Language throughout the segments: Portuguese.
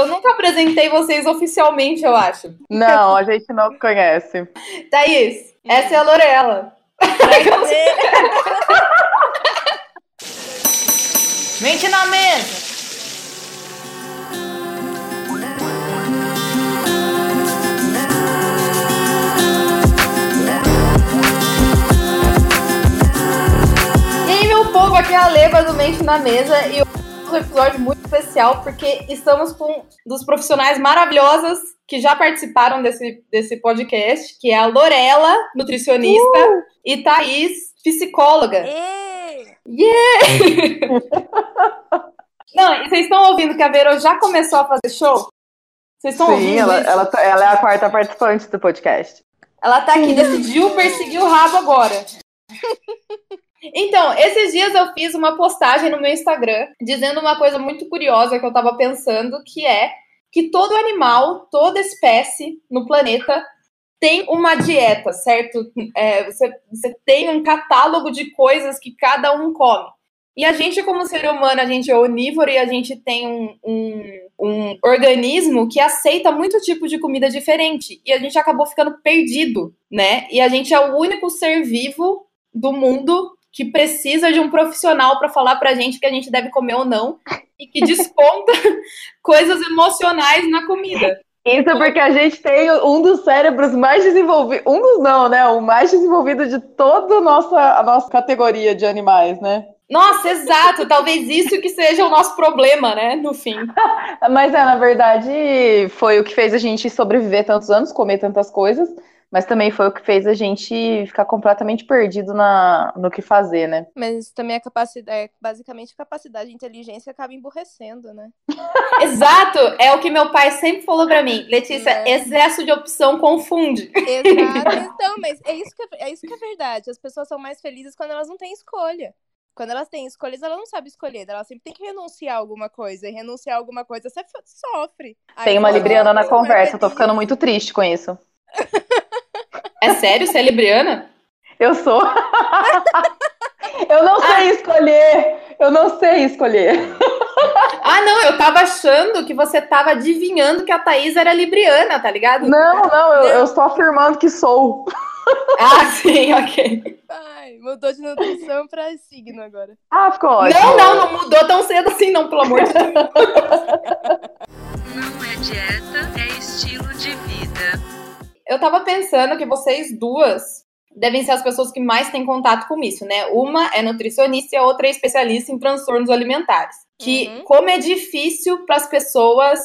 Eu nunca apresentei vocês oficialmente, eu acho. Não, a gente não conhece. Thaís, essa é a Lorela. Mente na mesa. E aí, meu povo, aqui é a Leva do Mente na Mesa e um episódio muito especial porque estamos com um dos profissionais maravilhosas que já participaram desse, desse podcast, que é a Lorela, nutricionista, Uh! e Thaís, psicóloga. Ê! Yeah! Não, e vocês estão ouvindo que a Vero já começou a fazer show? Vocês estão Sim, ouvindo ela, isso? ela, tá- ela é a quarta participante do podcast. Ela tá aqui, decidiu perseguir o rabo agora. Então, esses dias eu fiz uma postagem no meu Instagram dizendo uma coisa muito curiosa que eu tava pensando, que é que todo animal, toda espécie no planeta tem uma dieta, certo? É, você, você tem um catálogo de coisas que cada um come. E a gente, como ser humano, a gente é onívoro e a gente tem um, um, um organismo que aceita muito tipo de comida diferente. E a gente acabou ficando perdido, né? E a gente é o único ser vivo do mundo que precisa de um profissional para falar pra gente que a gente deve comer ou não e que desconta coisas emocionais na comida. Isso porque a gente tem um dos cérebros mais desenvolvidos. Um dos não, né? O mais desenvolvido de toda a nossa, a nossa categoria de animais, né? Nossa, exato. Talvez isso que seja o nosso problema, né? No fim. Mas é, na verdade, foi o que fez a gente sobreviver tantos anos, comer tantas coisas, mas também foi o que fez a gente ficar completamente perdido na, no que fazer, né? Mas também a capacidade, é, basicamente a capacidade de inteligência acaba emburrecendo, né? Exato. É o que meu pai sempre falou pra mim. Letícia, É. excesso de opção confunde. Exato. Então, mas é isso, que é, é isso que é verdade. As pessoas são mais felizes quando elas não têm escolha. Quando elas têm escolhas, elas não sabem escolher. Elas sempre têm que renunciar a alguma coisa. E renunciar a alguma coisa, você sofre. Aí Tem uma libriana na é conversa, eu tô ficando muito triste com isso. É sério? Você é libriana? Eu sou. eu não sei escolher. Eu não sei escolher. Ah, não. Eu tava achando que você tava adivinhando que a Thaís era libriana, tá ligado? Não, não, eu, eu estou afirmando que sou. Ah, sim, ok. Ai, mudou de nutrição pra signo agora. Ah, ficou ótimo. Não, não, não mudou tão cedo assim, não, pelo amor de Deus. Não é dieta, é estilo de vida. Eu tava pensando que vocês duas devem ser as pessoas que mais têm contato com isso, né? Uma é nutricionista e a outra é especialista em transtornos alimentares. Que Uhum. como é difícil para as pessoas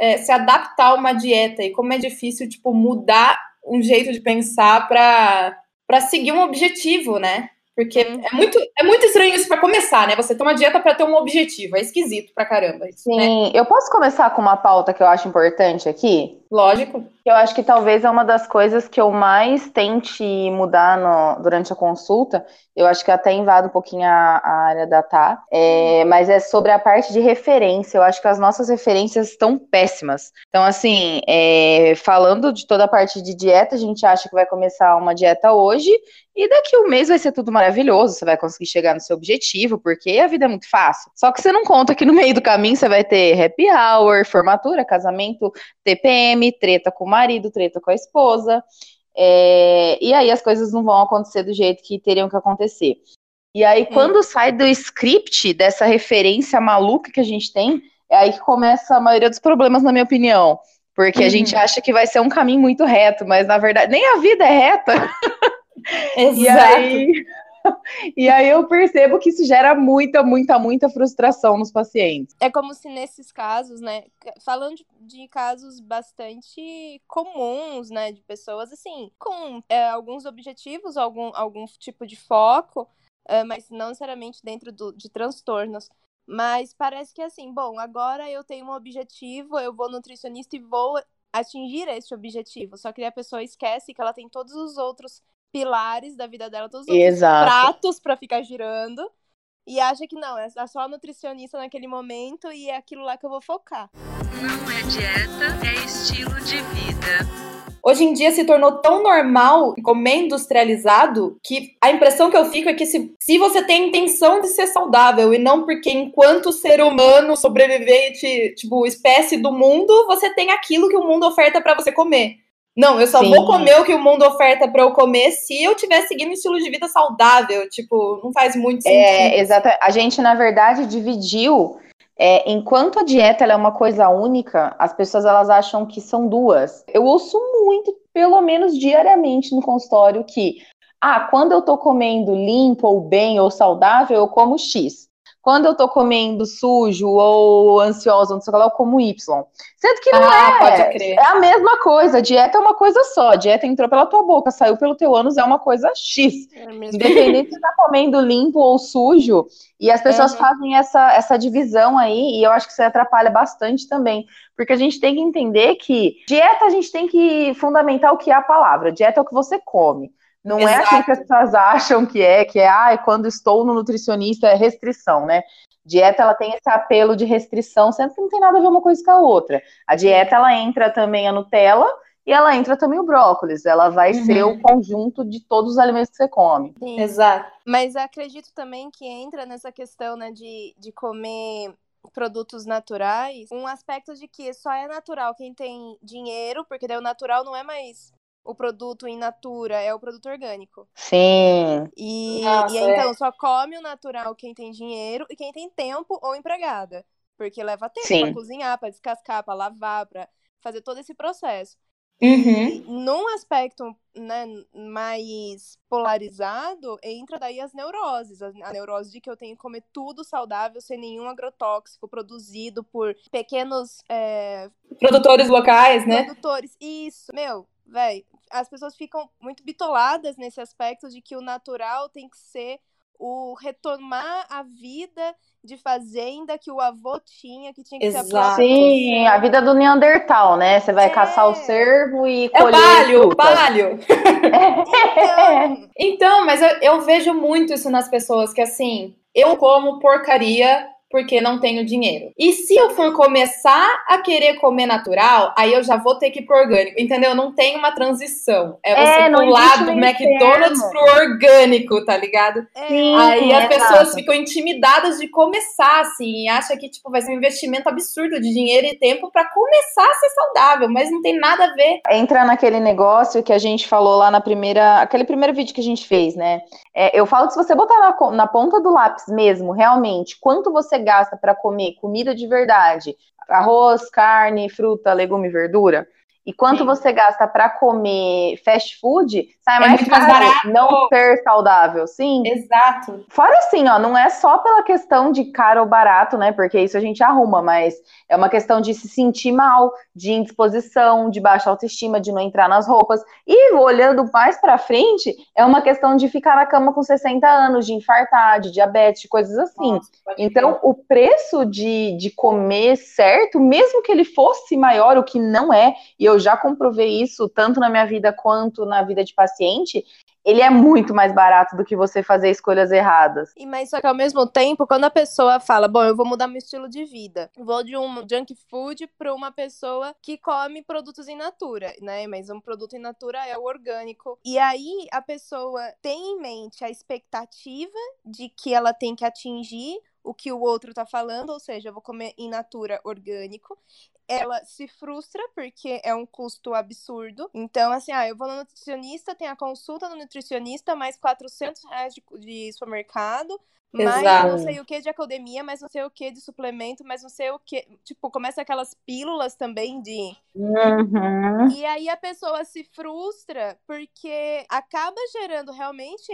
é, se adaptar a uma dieta e como é difícil, tipo, mudar um jeito de pensar para para seguir um objetivo, né? Porque Uhum. é muito, é muito estranho isso para começar, né? Você ter uma dieta para ter um objetivo. É esquisito pra caramba isso, né? Sim, eu posso começar com uma pauta que eu acho importante aqui? Lógico. Eu acho que talvez é uma das coisas que eu mais tente mudar no- durante a consulta. Eu acho que até invado um pouquinho a, a área da Tá, é, mas é sobre a parte de referência. Eu acho que as nossas referências estão péssimas. Então, assim, é, falando de toda a parte de dieta, a gente acha que vai começar uma dieta hoje e daqui um mês vai ser tudo maravilhoso. Você vai conseguir chegar no seu objetivo, porque a vida é muito fácil. Só que você não conta que no meio do caminho você vai ter happy hour, formatura, casamento, TPM, treta com o marido, treta com a esposa. é, e aí as coisas não vão acontecer do jeito que teriam que acontecer. E aí, quando sai do script, dessa referência maluca que a gente tem, é aí que começa a maioria dos problemas, na minha opinião. Porque a Uhum. gente acha que vai ser um caminho muito reto, mas na verdade, nem a vida é reta. Exato. E aí, e aí eu percebo que isso gera muita, muita, muita frustração nos pacientes. É como se nesses casos, né? Falando de, casos bastante comuns, né? De pessoas, assim, com é, alguns objetivos, algum, algum tipo de foco, é, mas não necessariamente dentro do, de transtornos. Mas parece que assim, bom, agora eu tenho um objetivo, eu vou nutricionista e vou atingir este objetivo. Só que a pessoa esquece que ela tem todos os outros pilares da vida dela, todos os outros Exato. pratos para ficar girando. E acha que não, é só a nutricionista naquele momento e é aquilo lá que eu vou focar. Não é dieta, é estilo de vida. hoje em dia se tornou tão normal comer industrializado que a impressão que eu fico é que se, se você tem a intenção de ser saudável e não porque enquanto ser humano sobrevivente, tipo, espécie do mundo, você tem aquilo que o mundo oferta para você comer. Não, eu só Sim. vou comer o que o mundo oferta para eu comer se eu estiver seguindo um estilo de vida saudável. Tipo, não faz muito sentido. É, exata. A gente, na verdade, dividiu. é, enquanto a dieta é uma coisa única, as pessoas elas acham que são duas. Eu ouço muito, pelo menos diariamente no consultório, que ah, quando eu tô comendo limpo ou bem ou saudável, eu como X. Quando eu tô comendo sujo ou ansiosa, não sei o que lá, eu como Y. Sendo que não ah, é. pode crer. É a mesma coisa. Dieta é uma coisa só. Dieta entrou pela tua boca, saiu pelo teu ânus, é uma coisa X. É. Independente se tá comendo limpo ou sujo. E as pessoas Uhum. fazem essa, essa divisão aí, e eu acho que isso atrapalha bastante também. Porque a gente tem que entender que dieta a gente tem que fundamentar o que é a palavra. Dieta é o que você come. Não é assim que as pessoas acham que é, que é, ah, quando estou no nutricionista é restrição, né? Dieta, ela tem esse apelo de restrição, sendo que não tem nada a ver uma coisa com a outra. A dieta, ela entra também a Nutella e ela entra também o brócolis. Ela vai Uhum. ser o conjunto de todos os alimentos que você come. Sim. Exato. Mas acredito também que entra nessa questão, né, de, de comer produtos naturais, um aspecto de que só é natural quem tem dinheiro, porque daí o natural não é mais o produto in natura, é o produto orgânico. Sim. E, Nossa, e é. então só come o natural quem tem dinheiro e quem tem tempo ou empregada. Porque leva tempo Sim. pra cozinhar, pra descascar, pra lavar, pra fazer todo esse processo. Uhum. Num aspecto né, mais polarizado, entra daí as neuroses. A, a neurose de que eu tenho que comer tudo saudável, sem nenhum agrotóxico, produzido por pequenos é, Produtores locais, né? produtores. Isso, meu, velho. As pessoas ficam muito bitoladas nesse aspecto de que o natural tem que ser o retomar a vida de fazenda que o avô tinha, que tinha que ser a Exato. Sim, a vida do Neandertal, né? Você vai É. caçar o cervo e É colher palio, o frutas. palio. Então, Então, mas eu, eu vejo muito isso nas pessoas, que assim, eu como porcaria porque não tenho dinheiro. E se eu for começar a querer comer natural, aí eu já vou ter que ir pro orgânico, entendeu? Não tem uma transição. É você É, pular do McDonald's termo. pro orgânico, tá ligado? é, Sim, Aí as exato. pessoas ficam intimidadas de começar, assim, e acham que, tipo, vai ser um investimento absurdo de dinheiro e tempo pra começar a ser saudável, mas não tem nada a ver. Entra naquele negócio que a gente falou lá na primeira, aquele primeiro vídeo que a gente fez, né? É, eu falo que se você botar na, na ponta do lápis mesmo, realmente, quanto você gasta para comer comida de verdade, arroz, carne, fruta, legume, e verdura, e quanto Sim. você gasta para comer fast food, sai É mais muito mais caro barato. não ser saudável, sim. Exato. Fora assim, ó, não é só pela questão de caro ou barato, né? Porque isso a gente arruma, mas é uma questão de se sentir mal, de indisposição, de baixa autoestima, de não entrar nas roupas. E olhando mais pra frente, é uma questão de ficar na cama com 60 anos, de infartar, de diabetes, de coisas assim. Nossa, Então, o preço de, de comer certo, mesmo que ele fosse maior, o que não é, e eu já comprovei isso tanto na minha vida quanto na vida de paciente, ele é muito mais barato do que você fazer escolhas erradas. E mas só que ao mesmo tempo, quando a pessoa fala, bom, eu vou mudar meu estilo de vida, vou de um junk food para uma pessoa que come produtos in natura, né? Mas um produto in natura é o orgânico. E aí a pessoa tem em mente a expectativa de que ela tem que atingir o que o outro tá falando, ou seja, eu vou comer in natura orgânico. Ela se frustra porque é um custo absurdo. Então, assim, ah, eu vou no nutricionista, tem a consulta no nutricionista, mais 400 reais de, de supermercado, Exato. não sei o que de academia, mais não sei o que de suplemento, mais não sei o que. Tipo, começa aquelas pílulas também de. Uhum. E aí a pessoa se frustra porque acaba gerando realmente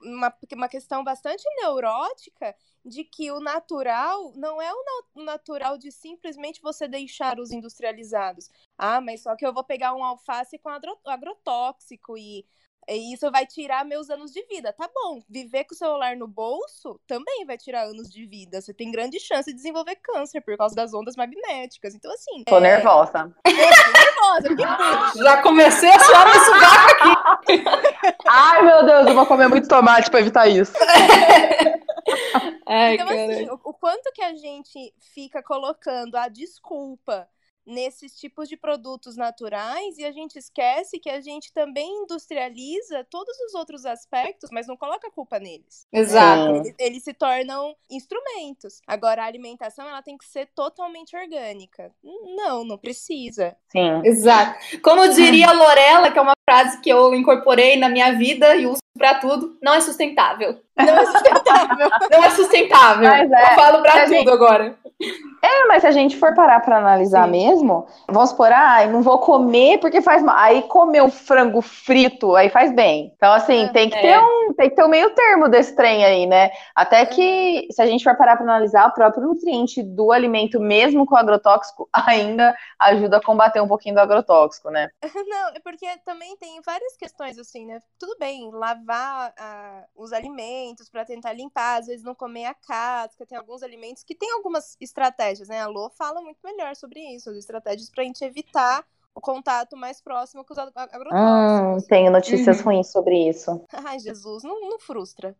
uma, uma questão bastante neurótica de que o natural não é o na- o natural de simplesmente você deixar os industrializados. Ah, mas só que eu vou pegar um alface com agro- agrotóxico e, e isso vai tirar meus anos de vida. Tá bom, viver com o celular no bolso também vai tirar anos de vida. Você tem grande chance de desenvolver câncer por causa das ondas magnéticas. Então, assim. Tô é- nervosa. Eu tô nervosa, Já comecei a suar no sovaco. Ai, meu Deus, eu vou comer muito tomate pra evitar isso. Ai, Então, cara. assim, o, o quanto que a gente fica colocando a desculpa nesses tipos de produtos naturais e a gente esquece que a gente também industrializa todos os outros aspectos, mas não coloca a culpa neles. Exato. Eles, eles se tornam instrumentos. Agora, a alimentação ela tem que ser totalmente orgânica. Não, não precisa. Sim. Exato. Como diria a Lorela, que é uma frase que eu incorporei na minha vida e uso pra tudo, não é sustentável. Não é sustentável. Não é sustentável. É, eu falo pra a tudo gente- agora. É, mas se a gente for parar pra analisar Sim. mesmo, vamos supor, ah, eu não vou comer porque faz mal. Aí comer um frango frito, aí faz bem. Então, assim, tem que É. ter um, tem que ter um meio termo desse trem aí, né? Até que, se a gente for parar pra analisar, o próprio nutriente do alimento, mesmo com agrotóxico, ainda ajuda a combater um pouquinho do agrotóxico, né? Não, é porque também tem várias questões assim, né? Tudo bem, lavar ah, os alimentos para tentar limpar, às vezes não comer a casca, tem alguns alimentos que tem algumas estratégias, né? A Lô fala muito melhor sobre isso, as estratégias pra gente evitar contato mais próximo com os ag- Hum, agrotóxicos. tenho notícias Uhum. ruins sobre isso. Ai, Jesus, não, não frustra.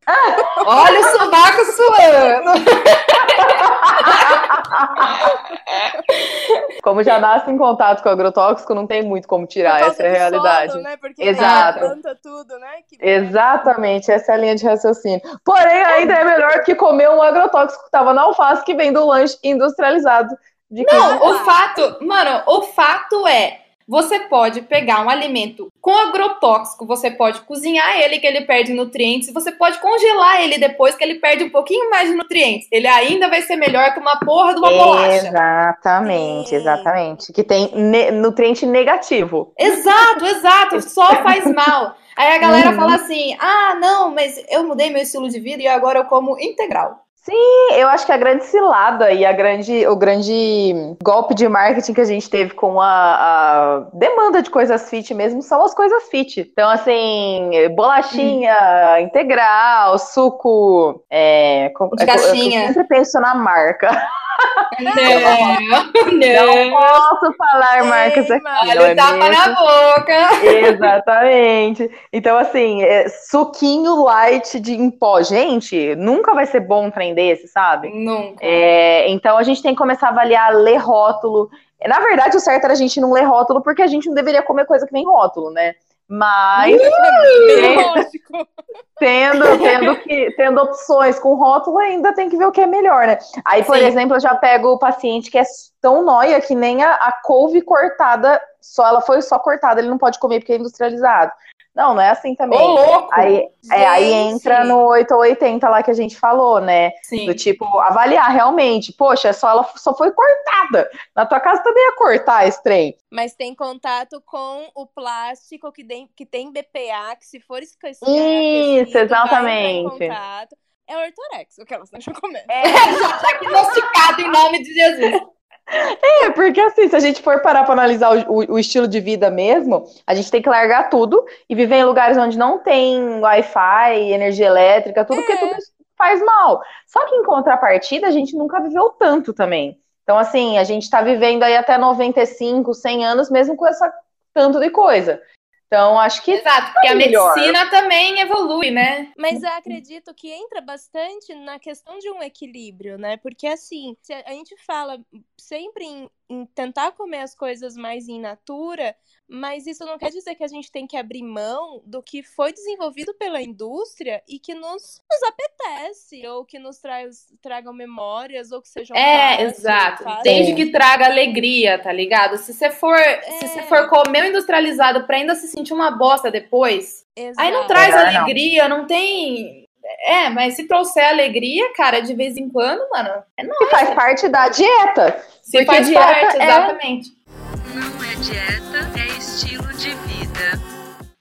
Olha o sovaco suando. Como já nasce em contato com o agrotóxico, não tem muito como tirar, essa é a realidade. solo, né? Porque Exato. é, planta tudo, né? Que- Exatamente, essa é a linha de raciocínio. Porém, ainda é melhor que comer um agrotóxico que estava na alface que vem do lanche industrializado. De Não, o fato, mano, o fato é, você pode pegar um alimento com agrotóxico, você pode cozinhar ele que ele perde nutrientes, você pode congelar ele depois que ele perde um pouquinho mais de nutrientes. Ele ainda vai ser melhor que uma porra de uma bolacha. Exatamente, exatamente. Que tem ne- nutriente negativo. Exato, exato, só faz mal. Aí a galera Uhum. fala assim: "Ah, não, mas eu mudei meu estilo de vida e agora eu como integral". E eu acho que a grande cilada e a grande, o grande golpe de marketing que a gente teve com a, a demanda de coisas fit mesmo são as coisas fit. Então, assim, bolachinha integral, suco. É, De é, caixinha. Eu sempre penso na marca. Não, Não não. posso falar marcas aqui. Olha é tapa mesmo? na boca. Exatamente. Então, assim, é, suquinho light de em pó. Gente, nunca vai ser bom um trem desse, sabe? Nunca. É, então, a gente tem que começar a avaliar, ler rótulo. Na verdade, o certo era a gente não ler rótulo, porque a gente não deveria comer coisa que nem rótulo, né? Mas, lógico. tendo, tendo, que, tendo opções com rótulo, ainda tem que ver o que é melhor, né? Aí, por Sim. exemplo, eu já pego o paciente que é tão nóia que nem a, a couve cortada, só ela foi só cortada, ele não pode comer porque é industrializado. Não, não é assim também. Ô, louco. Aí, é, aí entra no 8 ou 80 lá que a gente falou, né? Sim. Do tipo, avaliar realmente. Poxa, só ela só foi cortada. Na tua casa também ia cortar esse trem. Mas tem contato com o plástico que tem, que tem BPA, que se for esquecido, Isso, exatamente. Em contato. É o ortorex, o que elas deixam comer. Diagnosticado em nome de Jesus. É, porque assim, se a gente for parar para analisar o, o- o estilo de vida mesmo, a gente tem que largar tudo e viver em lugares onde não tem Wi-Fi, energia elétrica, tudo, porque É. tudo isso faz mal. Só que em contrapartida, a gente nunca viveu tanto também. Então, assim, a gente tá vivendo aí até 95, 100 anos, mesmo com essa tanto de coisa. Então, acho que Exato, porque a melhor. medicina também evolui, né? Mas eu acredito que entra bastante na questão de um equilíbrio, né? Porque assim, se a gente fala sempre em, em tentar comer as coisas mais in natura, mas isso não quer dizer que a gente tem que abrir mão do que foi desenvolvido pela indústria e que nos, nos apetece, ou que nos traz, tragam memórias, ou que sejam É, fáceis, exato. fáceis. Desde que traga alegria, tá ligado? Se você for, se você for comer o industrializado pra ainda se sentir uma bosta depois, aí não Exato. traz É, não. alegria, não tem. É, mas se trouxer alegria, cara, de vez em quando, mano, é nóis. que faz parte da dieta. Se porque faz dieta parte, é- exatamente. Não é dieta,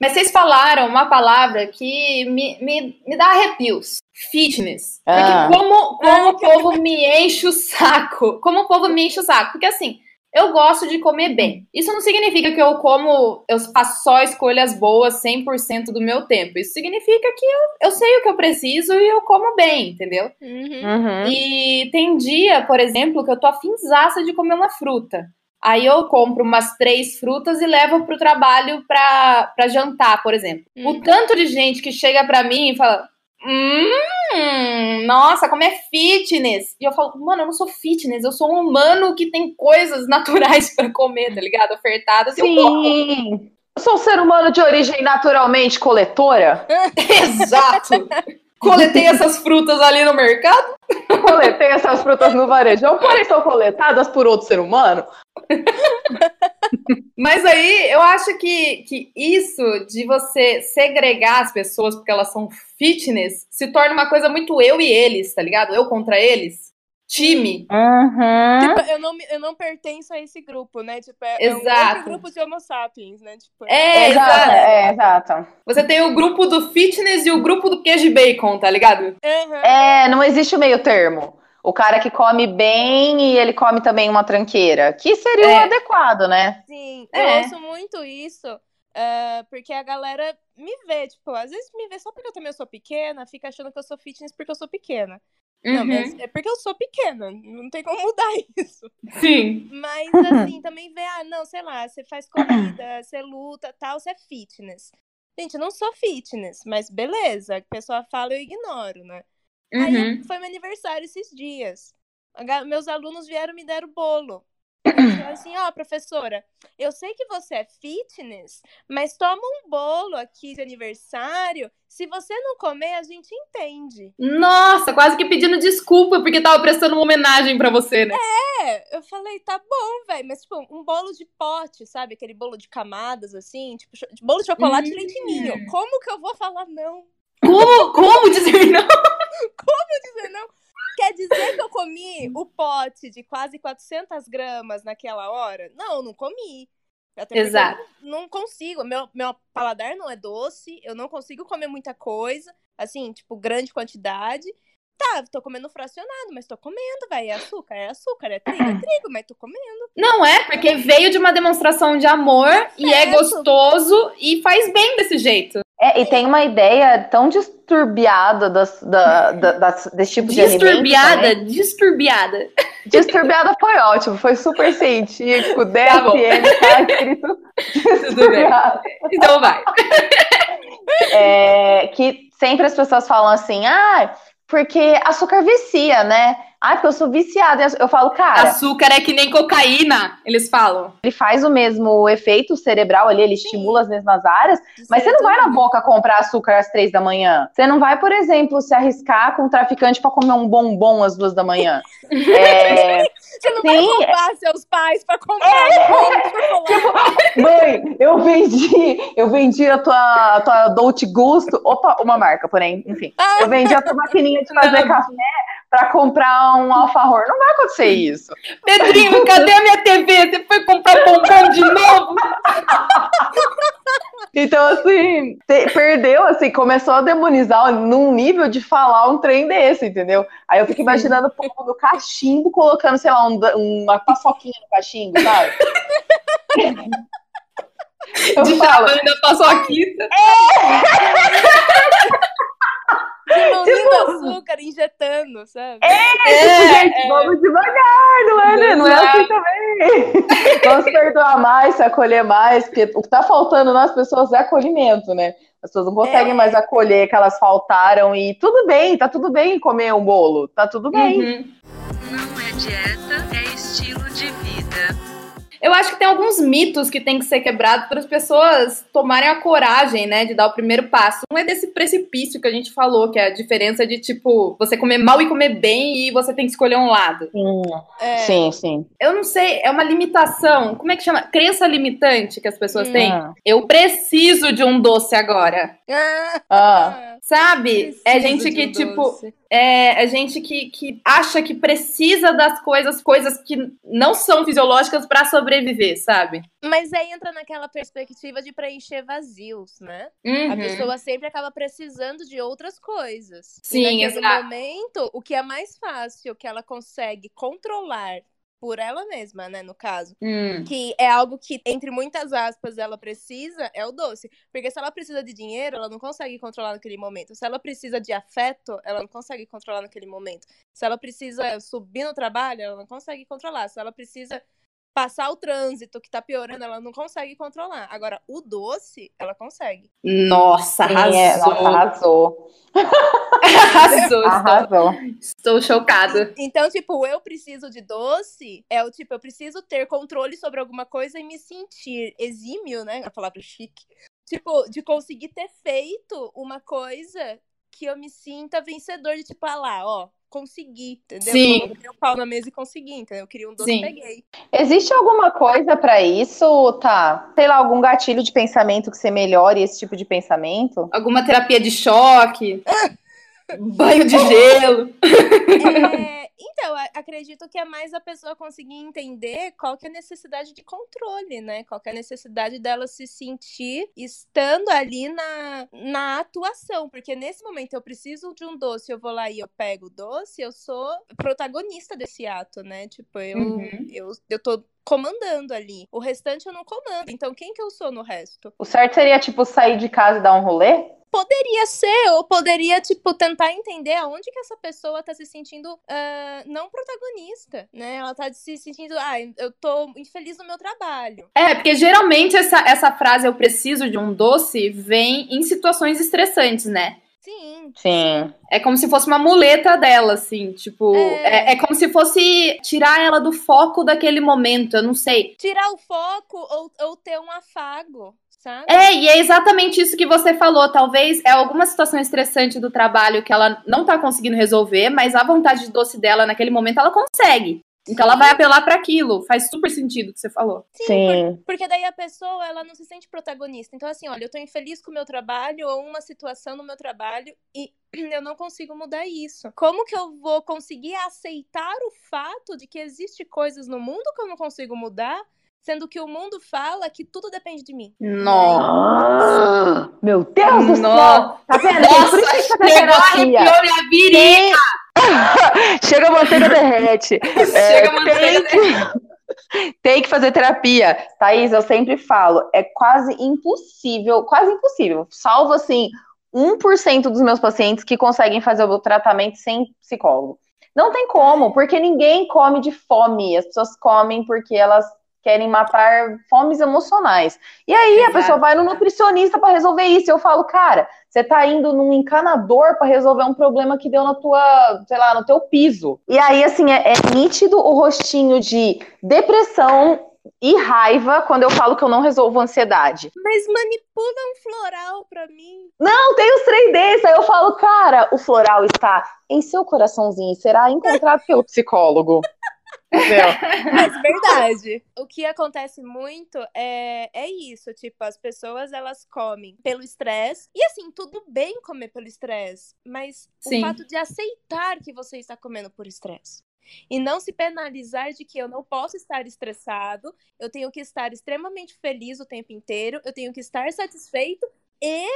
Mas vocês falaram uma palavra que me, me, me dá arrepios. Fitness. Ah. Porque como, como o povo me enche o saco. Como o povo me enche o saco. Porque assim, eu gosto de comer bem. Isso não significa que eu como, eu faço só escolhas boas 100% do meu tempo. Isso significa que eu, eu sei o que eu preciso e eu como bem, entendeu? Uhum. Uhum. E tem dia, por exemplo, que eu tô afinzaça de comer uma fruta. Aí eu compro umas três frutas e levo pro trabalho pra, pra jantar, por exemplo. Uhum. O tanto de gente que chega pra mim e fala: hum, nossa, como é fitness. E eu falo, mano, eu não sou fitness, eu sou um humano que tem coisas naturais pra comer, tá ligado? Ofertadas. e eu. Sim. Eu sou um ser humano de origem naturalmente coletora. Exato. Coletei essas frutas ali no mercado. Coletei essas frutas no varejão, porém são coletadas por outro ser humano. Mas aí eu acho que, que isso de você segregar as pessoas porque elas são fitness se torna uma coisa muito eu e eles, tá ligado? Eu contra eles. Time. Uhum. Tipo, eu não, eu não pertenço a esse grupo, né? Tipo, é, é um Exato. outro grupo de homo sapiens, né? Tipo, É, exato, exato. é, exato. Você tem o grupo do fitness e o grupo do queijo e bacon, tá ligado? Aham. É, não existe o meio termo. O cara que come bem e ele come também uma tranqueira. Que seria o É. adequado, né? Sim, É. eu ouço muito isso, é, porque a galera me vê, tipo, às vezes me vê só porque eu também sou pequena, fica achando que eu sou fitness porque eu sou pequena. Não, Uhum. mas é porque eu sou pequena, não tem como mudar isso. Sim. Mas assim, também vê, ah, não, sei lá, você faz corrida, você luta, tal, você é fitness. Gente, eu não sou fitness, mas beleza, a pessoa fala, eu ignoro, né? Aí Uhum. foi meu aniversário esses dias. Meus alunos vieram e me deram bolo. Assim, ó, professora, eu sei que você é fitness, mas toma um bolo aqui de aniversário. Se você não comer, a gente entende. Nossa, quase que pedindo desculpa porque tava prestando uma homenagem pra você, né? É, eu falei, tá bom, velho, mas tipo, um bolo de pote, sabe? Aquele bolo de camadas, assim, tipo, bolo de chocolate Hum. leitinho. Como que eu vou falar não? Como, como dizer não? dizer não? Quer dizer que eu comi o pote de quase 400 gramas naquela hora? Não, não comi. Exato. não, não consigo. Meu, meu paladar não é doce, eu não consigo comer muita coisa, assim, tipo, grande quantidade. Tá, tô comendo fracionado, mas tô comendo, vai. É açúcar, é açúcar, é trigo, é trigo, mas tô comendo. Não é, porque veio de uma demonstração de amor e é gostoso e faz bem desse jeito. É, e tem uma ideia tão disturbiada das, da, da- das- desse tipo de alimento Disturbiada, disturbiada. Disturbiada foi ótimo, foi super científico, Tá bom. DSM, tá escrito Tudo bem. Então vai. É, que sempre as pessoas falam assim, ah, porque açúcar vicia, né? Ah, porque eu sou viciada. Eu falo, cara, Açúcar é que nem cocaína, eles falam. ele faz o mesmo efeito cerebral ali, ele estimula as mesmas áreas, mas você não vai na boca comprar açúcar às três da manhã. Você não vai, por exemplo, se arriscar com um traficante pra comer um bombom às duas da manhã. É, Você não vai Sim. roubar seus pais pra comprar um bolo de chocolate. Mãe, eu vendi, eu vendi a tua, a tua Dolce Gusto, opa, uma marca, porém, enfim. Eu vendi a tua maquininha de fazer Não. café pra comprar um alfajor. Não vai acontecer isso. Pedrinho, cadê a minha TV? Você foi comprar bombom de novo? Então, assim, te- perdeu, assim, começou a demonizar num nível de falar um trem desse, entendeu? Aí eu fico imaginando o povo no cachimbo colocando, sei lá, um uma paçoquinha no cachimbo, sabe? Eu De falo, a paçoquita. Diminuindo açúcar, injetando, sabe? É, gente, vamos devagar, não é, né? Não é assim também. Vamos perdoar mais, se acolher mais, porque o que tá faltando nas pessoas é acolhimento, né? As pessoas não conseguem mais acolher que elas faltaram e tudo bem, tá tudo bem comer um bolo, tá tudo bem. Uhum. Não é dieta, é. Eu acho que tem alguns mitos que tem que ser quebrados para as pessoas tomarem a coragem, né, de dar o primeiro passo. Um é desse precipício que a gente falou, que é a diferença de, tipo, você comer mal e comer bem e você tem que escolher um lado. Sim, É. sim, sim. Eu não sei, é uma limitação. Como é que chama? Crença limitante que as pessoas Hum. têm. Eu preciso de um doce agora. Ah, ah, Sabe? É preciso gente de que, um tipo, doce. É, é gente que, que acha que precisa das coisas, coisas que não são fisiológicas pra sobreviver, sabe? Mas aí entra naquela perspectiva de preencher vazios, né? A Uhum. pessoa sempre acaba precisando de outras coisas. Sim, e naquele exato. momento, o que é mais fácil, que ela consegue controlar por ela mesma, né, no caso, Hum. que é algo que, entre muitas aspas, ela precisa, é o doce. Porque se ela precisa de dinheiro, ela não consegue controlar naquele momento. Se ela precisa de afeto, ela não consegue controlar naquele momento. Se ela precisa subir no trabalho, ela não consegue controlar. Se ela precisa passar o trânsito que tá piorando, ela não consegue controlar. Agora, o doce, ela consegue. Nossa, arrasou. é, nossa, arrasou. arrasou. Estou, Arrasou. estou chocada. Então, tipo, eu preciso de doce, é o tipo, eu preciso ter controle sobre alguma coisa e me sentir exímio, né? A palavra chique. Tipo, de conseguir ter feito uma coisa que eu me sinta vencedor de tipo, ah lá, ó, consegui, entendeu? Sim. Coloquei o pau na mesa e consegui, entendeu? Eu queria um doce, Sim. peguei. Existe alguma coisa pra isso, tá? Sei lá, algum gatilho de pensamento que você melhore esse tipo de pensamento? Alguma terapia de choque? banho de gelo? É, então, acredito que é mais a pessoa conseguir entender qual que é a necessidade de controle, né? Qual que é a necessidade dela se sentir estando ali na, na atuação. Porque nesse momento eu preciso de um doce, eu vou lá e eu pego o doce, eu sou protagonista desse ato, né? Tipo, eu, Uhum. eu, eu tô comandando ali. O restante eu não comando. Então, quem que eu sou no resto? O certo seria, tipo, sair de casa e dar um rolê? Poderia ser, ou poderia, tipo, tentar entender aonde que essa pessoa tá se sentindo ah, não protagonista, né? Ela tá se sentindo, ah, eu tô infeliz no meu trabalho. É, porque geralmente essa, essa frase eu preciso de um doce vem em situações estressantes, né? Sim. Sim. É como se fosse uma muleta dela, assim, tipo, É. é, é como se fosse tirar ela do foco daquele momento, eu não sei. Tirar o foco ou, ou ter um afago, sabe? É, e é exatamente isso que você falou. Talvez é alguma situação estressante do trabalho que ela não tá conseguindo resolver, mas a vontade de doce dela naquele momento ela consegue. Então ela vai apelar para aquilo. Faz super sentido o que você falou. Sim. Porque daí a pessoa, ela não se sente protagonista. Então, assim, olha, eu tô infeliz com o meu trabalho ou uma situação no meu trabalho e eu não consigo mudar isso. Como que eu vou conseguir aceitar o fato de que existe coisas no mundo que eu não consigo mudar, sendo que o mundo fala que tudo depende de mim? Nossa. Meu Deus do céu! Nossa. Tá vendo? Tem Chegou, terapia. arrepiou minha virilha. Chega a manteiga derrete. É, Chega a manteiga tem, que, tem que fazer terapia. Thaís, eu sempre falo, é quase impossível, quase impossível. Salvo assim, 1% dos meus pacientes que conseguem fazer o tratamento sem psicólogo. Não tem como, porque ninguém come de fome. As pessoas comem porque elas querem matar fomes emocionais. E aí a Exato. pessoa vai no nutricionista para resolver isso. Eu falo, cara, você tá indo num encanador para resolver um problema que deu na tua, sei lá, no teu piso. E aí, assim, é, é nítido o rostinho de depressão e raiva quando eu falo que eu não resolvo ansiedade. Mas manipula um floral pra mim. Não, tem os 3Ds. Aí eu falo, cara, o floral está em seu coraçãozinho e será encontrado pelo psicólogo. Mas verdade. o que acontece muito é, é isso, tipo, as pessoas elas comem pelo estresse. E assim, tudo bem comer pelo estresse, mas Sim. o fato de aceitar que você está comendo por estresse. E não se penalizar de que eu não posso estar estressado, eu tenho que estar extremamente feliz o tempo inteiro, eu tenho que estar satisfeito e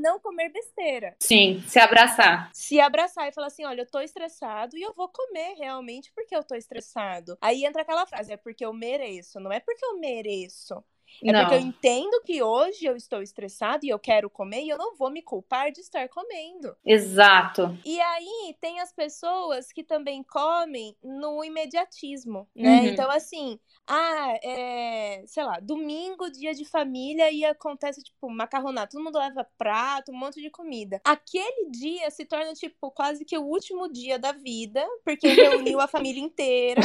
não comer besteira. Sim, se abraçar. Se abraçar e falar assim: olha, eu tô estressado e eu vou comer realmente porque eu tô estressado. Aí entra aquela frase: é porque eu mereço. Não é porque eu mereço. É não. porque eu entendo que hoje eu estou estressado e eu quero comer e eu não vou me culpar de estar comendo. Exato. E aí tem as pessoas que também comem no imediatismo, né? Uhum. Então, assim, ah, é, sei lá, domingo, dia de família, e acontece, tipo, macarronada, todo mundo leva prato, um monte de comida. Aquele dia se torna, tipo, quase que o último dia da vida, porque reuniu a família inteira.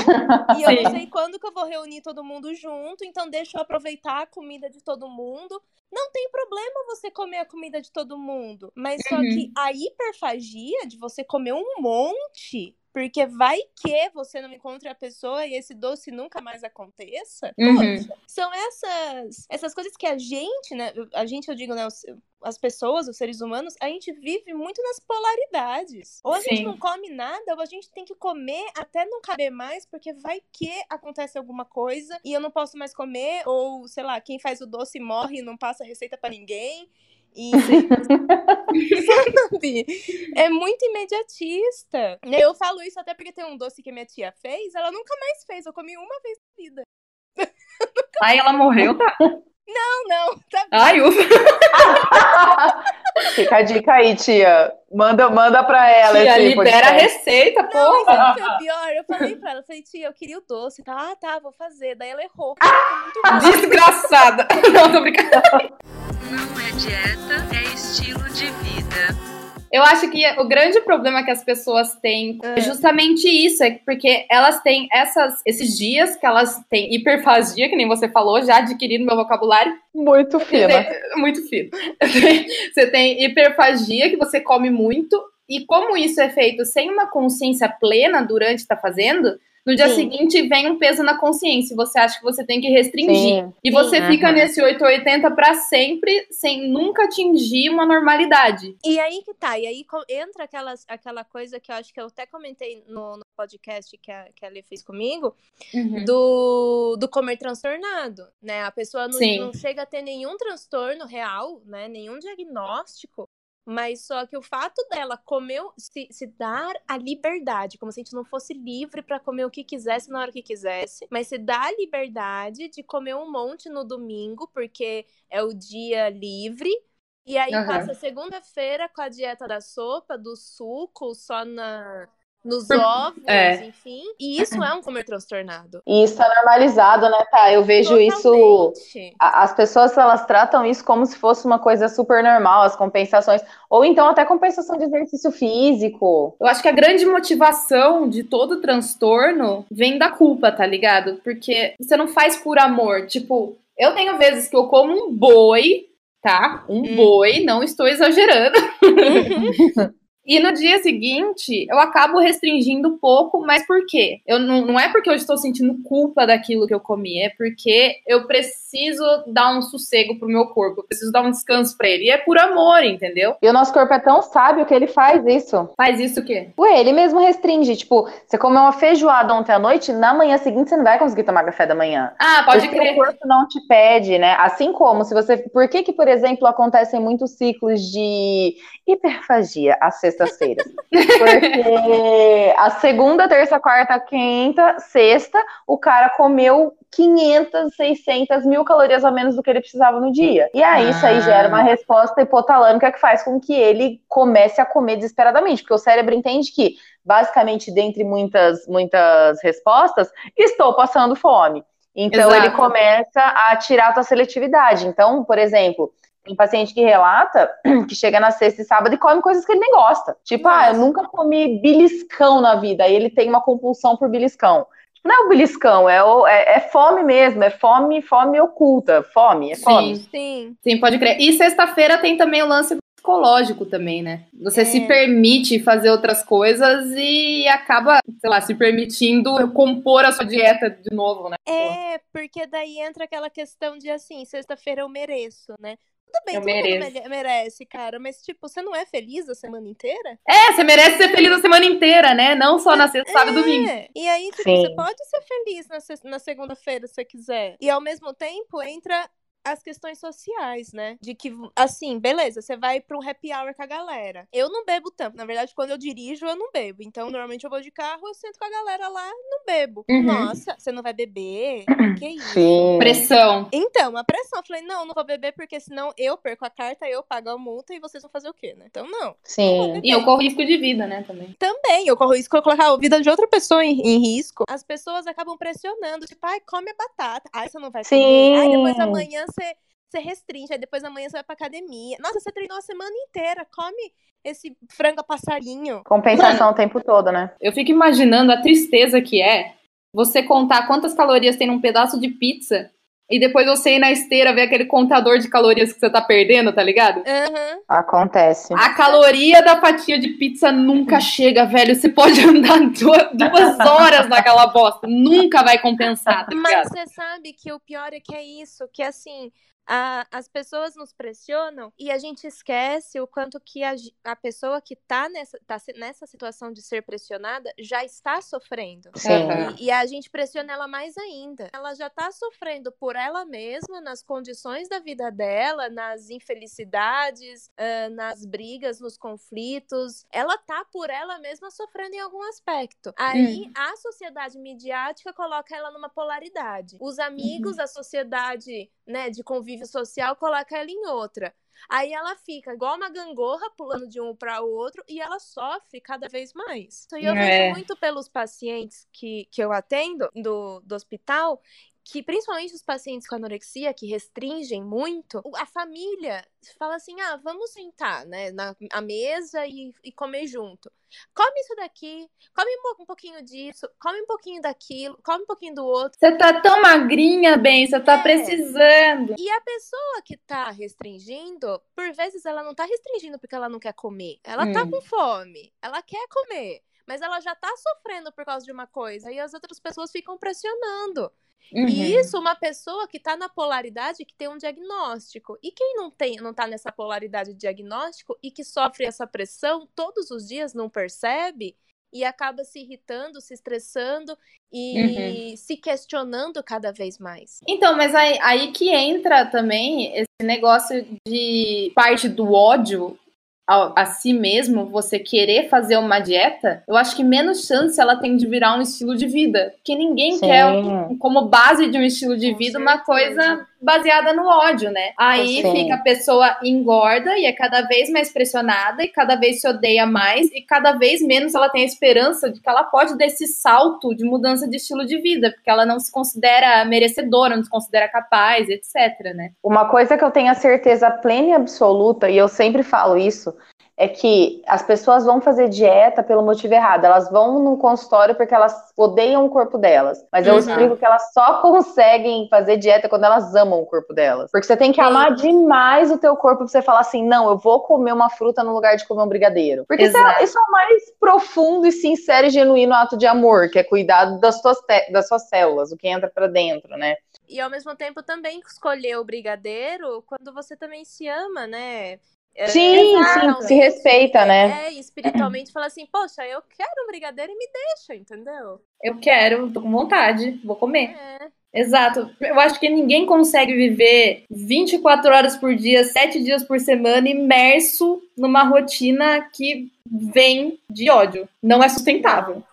E eu não sei quando que eu vou reunir todo mundo junto, então deixa eu aproveitar a comida de todo mundo. Não tem problema você comer a comida de todo mundo. Mas só Uhum. que a hiperfagia de você comer um monte, porque vai que você não encontre a pessoa e esse doce nunca mais aconteça. Uhum. Poxa, são essas essas coisas que a gente, né? A gente, eu digo, né? os- As pessoas, os seres humanos, a gente vive muito nas polaridades. Ou a gente Sim. não come nada, ou a gente tem que comer até não caber mais, porque vai que acontece alguma coisa e eu não posso mais comer, ou sei lá, quem faz o doce morre e não passa a receita pra ninguém. E sabe? É muito imediatista. Eu falo isso até porque tem um doce que minha tia fez, ela nunca mais fez. Eu comi uma vez na vida. Ai, ela morreu, tá? Não, não, tá Ai, ufa. Fica a dica aí, tia. Manda, manda pra ela. Tia, esse libera a receita, Não, pô. mas é o pior? Eu falei pra ela, eu falei, tia, eu queria o doce. Tá, ah, tá, vou fazer. Daí ela errou. Muito bom. Desgraçada. Não, tô brincando. Não é dieta, é estilo de vida. Eu acho que o grande problema que as pessoas têm é justamente isso, é porque elas têm essas, esses dias que elas têm hiperfagia, que nem você falou, já adquirindo meu vocabulário, Muito fina. muito fino. Você tem hiperfagia, que você come muito, e como isso é feito sem uma consciência plena durante estar fazendo, no dia Sim. seguinte vem um peso na consciência. Você acha que você tem que restringir. Sim. E você Sim. fica Uhum. nesse 880 para sempre, sem nunca atingir uma normalidade. E aí que tá, e aí entra aquelas, aquela coisa que eu acho que eu até comentei no, no podcast que a, que a Lê fez comigo, do, do comer transtornado, né? A pessoa não, não chega a ter nenhum transtorno real, né? Nenhum diagnóstico, mas só que o fato dela comer, se, se dar a liberdade, como se a gente não fosse livre pra comer o que quisesse na hora que quisesse, mas se dá a liberdade de comer um monte no domingo, porque é o dia livre, e aí Aham. passa segunda-feira com a dieta da sopa, do suco, só na, nos ovos, É. enfim. E isso é um comer transtornado. E isso tá normalizado, né, tá? Eu vejo isso. Totalmente. a- As pessoas elas tratam isso como se fosse uma coisa super normal, as compensações, ou então até compensação de exercício físico. Eu acho que a grande motivação de todo transtorno vem da culpa, tá ligado? Porque você não faz por amor. Tipo, eu tenho vezes que eu como um boi, tá? Um Hum. boi, não estou exagerando. E no dia seguinte, eu acabo restringindo um pouco, mas por quê? Eu não, não é porque eu estou sentindo culpa daquilo que eu comi, é porque eu preciso dar um sossego pro meu corpo, eu preciso dar um descanso pra ele. E é por amor, entendeu? E o nosso corpo é tão sábio que ele faz isso. Faz isso o quê? Ué, ele mesmo restringe. Tipo, você comeu uma feijoada ontem à noite, na manhã seguinte você não vai conseguir tomar café da manhã. Ah, pode porque crer. o corpo não te pede, né? Assim como se você. Por que, que, por exemplo, acontecem muitos ciclos de hiperfagia às sextas-feiras? Porque a segunda, terça, quarta, quinta, sexta, o cara comeu 500, 600 mil calorias a menos do que ele precisava no dia. E aí, isso aí Ah. gera uma resposta hipotalâmica que faz com que ele comece a comer desesperadamente, porque o cérebro entende que, basicamente, dentre muitas, muitas respostas, estou passando fome. Então, Exato. ele começa a tirar a tua seletividade. Então, por exemplo, tem paciente que relata que chega na sexta e sábado e come coisas que ele nem gosta. Tipo, ah, eu Nossa. nunca comi beliscão na vida. Aí ele tem uma compulsão por beliscão. Tipo, não é o beliscão, é, o- é- é fome mesmo, é fome, fome oculta. Fome, é fome. Sim. Sim. Sim, pode crer. E sexta-feira tem também o lance psicológico também, né? Você É. se permite fazer outras coisas e acaba, sei lá, se permitindo compor a sua dieta de novo, né? É, porque daí entra aquela questão de assim, sexta-feira eu mereço, né? Tudo bem, Eu mereço. mere- merece, cara, mas tipo, você não é feliz a semana inteira? É, você merece ser feliz a semana inteira, né? Não só na sexta, sábado e domingo. É. E aí, tipo, Sim. você pode ser feliz na, na segunda-feira se você quiser. E ao mesmo tempo entra as questões sociais, né? De que, assim, beleza, você vai pra um happy hour com a galera. Eu não bebo tanto. Na verdade, quando eu dirijo, eu não bebo. Então, normalmente eu vou de carro, eu sento com a galera lá e não bebo. Uhum. Nossa, você não vai beber? Que isso? Sim. Pressão. Então, a pressão. Eu falei, não, não vou beber porque senão eu perco a carta, eu pago a multa e vocês vão fazer o quê, né? Então, não. Sim. E eu corro risco de vida, né, também. Também, eu corro risco de colocar a vida de outra pessoa em, em risco. As pessoas acabam pressionando, tipo, ai, come a batata. Ai, você não vai comer. Sim. Ai, depois amanhã você, você restringe. Aí depois amanhã você vai pra academia. Nossa, você treinou a semana inteira. Come esse frango a passarinho. Compensação o tempo todo, né? Eu fico imaginando a tristeza que é você contar quantas calorias tem num pedaço de pizza e depois você ir na esteira ver aquele contador de calorias que você tá perdendo, tá ligado? Aham. Acontece. A caloria da fatia de pizza nunca chega, velho. Você pode andar duas, duas horas naquela bosta. Nunca vai compensar, tá Mas você sabe que o pior é que é isso, que assim, a- as pessoas nos pressionam e a gente esquece o quanto que a, a pessoa que tá nessa, tá nessa situação de ser pressionada já está sofrendo. Sim. E, e a gente pressiona ela mais ainda. Ela já tá sofrendo por ela mesma, nas condições da vida dela, nas infelicidades, ah, nas brigas, nos conflitos. Ela tá por ela mesma sofrendo em algum aspecto. Aí a sociedade midiática coloca ela numa polaridade. Os amigos, a sociedade, né, de convívio convívio social coloca ela em outra. Aí ela fica igual uma gangorra pulando de um para o outro e ela sofre cada vez mais. E eu É. vejo muito pelos pacientes que, que eu atendo do, do hospital que principalmente os pacientes com anorexia que restringem muito, a família fala assim: ah, vamos sentar, né, na a mesa e, e comer junto. Come isso daqui, come um po- um pouquinho disso, come um pouquinho daquilo, come um pouquinho do outro. Você tá tão magrinha, bem, você tá É. precisando. E a pessoa que tá restringindo, por vezes ela não tá restringindo porque ela não quer comer. Ela tá Hum. com fome, ela quer comer. Mas ela já tá sofrendo por causa de uma coisa. E as outras pessoas ficam pressionando. Uhum. E isso, uma pessoa que tá na polaridade, que tem um diagnóstico. E quem não tem, não tá nessa polaridade de diagnóstico e que sofre essa pressão todos os dias, não percebe e acaba se irritando, se estressando e se questionando cada vez mais. Então, mas aí, aí que entra também esse negócio de parte do ódio a, a si mesmo, você querer fazer uma dieta, eu acho que menos chance ela tem de virar um estilo de vida. Porque ninguém Sim. quer, como base de um estilo de Com vida, uma certeza. coisa baseada no ódio, né? Aí Sim. fica a pessoa engorda e é cada vez mais pressionada e cada vez se odeia mais e cada vez menos ela tem a esperança de que ela pode dar esse salto de mudança de estilo de vida, porque ela não se considera merecedora, não se considera capaz, etc, né? Uma coisa que eu tenho a certeza plena e absoluta, e eu sempre falo isso, é que as pessoas vão fazer dieta pelo motivo errado. Elas vão no consultório porque elas odeiam o corpo delas. Mas eu Uhum. explico que elas só conseguem fazer dieta quando elas amam o corpo delas. Porque você tem que Sim. amar demais o teu corpo pra você falar assim: não, eu vou comer uma fruta no lugar de comer um brigadeiro. Porque isso é, isso é o mais profundo e sincero e genuíno ato de amor, que é cuidar das suas, te- das suas células, o que entra pra dentro, né? E ao mesmo tempo também escolher o brigadeiro quando você também se ama, né? É, Sim, sim, se respeita, né? É, e espiritualmente fala assim, poxa, eu quero um brigadeiro e me deixa, entendeu? Eu quero, tô com vontade, vou comer. É. Exato. Eu acho que ninguém consegue viver 24 horas por dia, 7 dias por semana, imerso numa rotina que vem de ódio. Não é sustentável.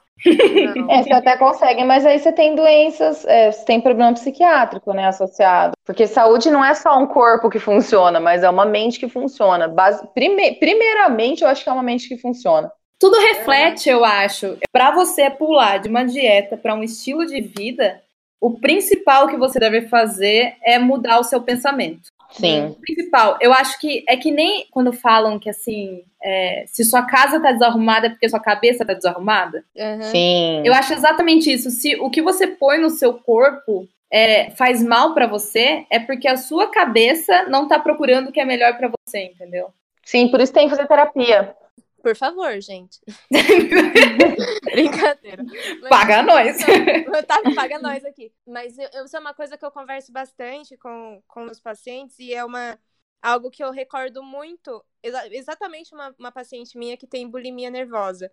É, você até consegue, mas aí você tem doenças, é, você tem problema psiquiátrico, né, associado. Porque saúde não é só um corpo que funciona, mas é uma mente que funciona. Base- prime- primeiramente, eu acho que é uma mente que funciona. Tudo reflete, eu acho. Pra você pular de uma dieta pra um estilo de vida, o principal que você deve fazer é mudar o seu pensamento. Sim. O principal, eu acho que é que nem quando falam que assim, é, se sua casa tá desarrumada é porque sua cabeça tá desarrumada. Aham. Sim. Eu acho exatamente isso. Se o que você põe no seu corpo é, faz mal pra você, é porque a sua cabeça não tá procurando o que é melhor pra você, entendeu? Sim, por isso tem que fazer terapia. Por favor, gente. Brincadeira. Mas- Paga nós. Tá, paga nós aqui. Mas eu, eu- isso é uma coisa que eu converso bastante com, com os pacientes e é uma algo que eu recordo muito. exa- exatamente uma, uma paciente minha que tem bulimia nervosa.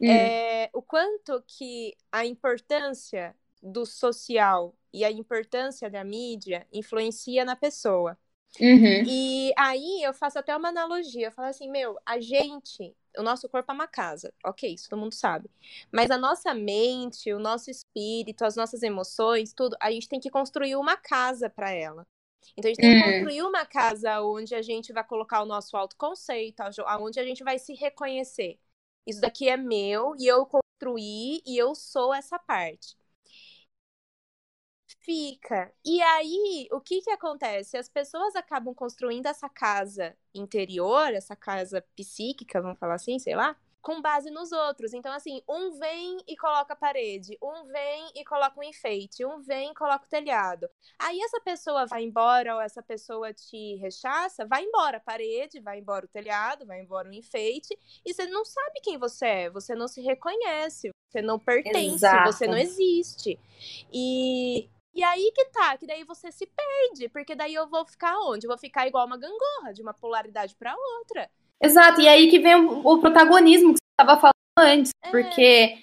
Hum. É, o quanto que a importância do social e a importância da mídia influencia na pessoa. Uhum. E aí eu faço até uma analogia. Eu falo assim, meu, a gente, o nosso corpo é uma casa, ok, isso todo mundo sabe. Mas a nossa mente, o nosso espírito, as nossas emoções, tudo, a gente tem que construir uma casa para ela. Então a gente tem que Hum. construir uma casa onde a gente vai colocar o nosso autoconceito, onde a gente vai se reconhecer. Isso daqui é meu e eu construí e eu sou essa parte. Fica. E aí, o que que acontece? As pessoas acabam construindo essa casa interior, essa casa psíquica, vamos falar assim, sei lá, com base nos outros. Então, assim, um vem e coloca a parede, um vem e coloca um enfeite, um vem e coloca o telhado. Aí essa pessoa vai embora ou essa pessoa te rechaça, vai embora a parede, vai embora o telhado, vai embora o enfeite, e você não sabe quem você é, você não se reconhece, você não pertence, Exato. você não existe. E, e aí que tá, que daí você se perde, porque daí eu vou ficar onde? Eu vou ficar igual uma gangorra, de uma polaridade pra outra. Exato, e aí que vem o, o protagonismo que você estava falando antes, É. porque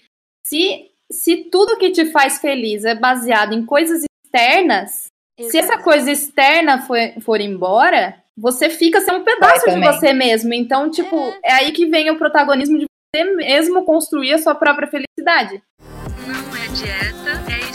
se, se tudo que te faz feliz é baseado em coisas externas, se essa Exato. coisa externa for, for embora, você fica sem um pedaço de você mesmo. Então, tipo, é. aí que vem o protagonismo de você mesmo construir a sua própria felicidade. Não é dieta, é.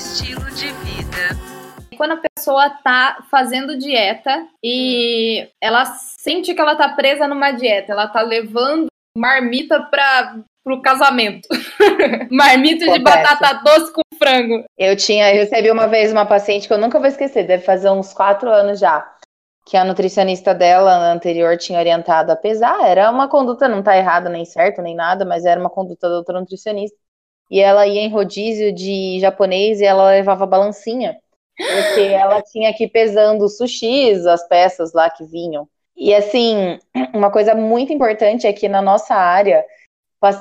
Quando a pessoa tá fazendo dieta e ela sente que ela tá presa numa dieta, ela tá levando marmita para pro casamento. marmita de batata doce com frango. Eu tinha, eu recebi uma vez uma paciente que eu nunca vou esquecer, deve fazer uns quatro anos já. Que a nutricionista dela anterior tinha orientado a pesar. Era uma conduta, não tá errada nem certo nem nada, mas era uma conduta da outra nutricionista. E ela ia em rodízio de japonês e ela levava balancinha. Porque ela tinha que ir pesando os sushis, as peças lá que vinham. E assim, uma coisa muito importante é que na nossa área,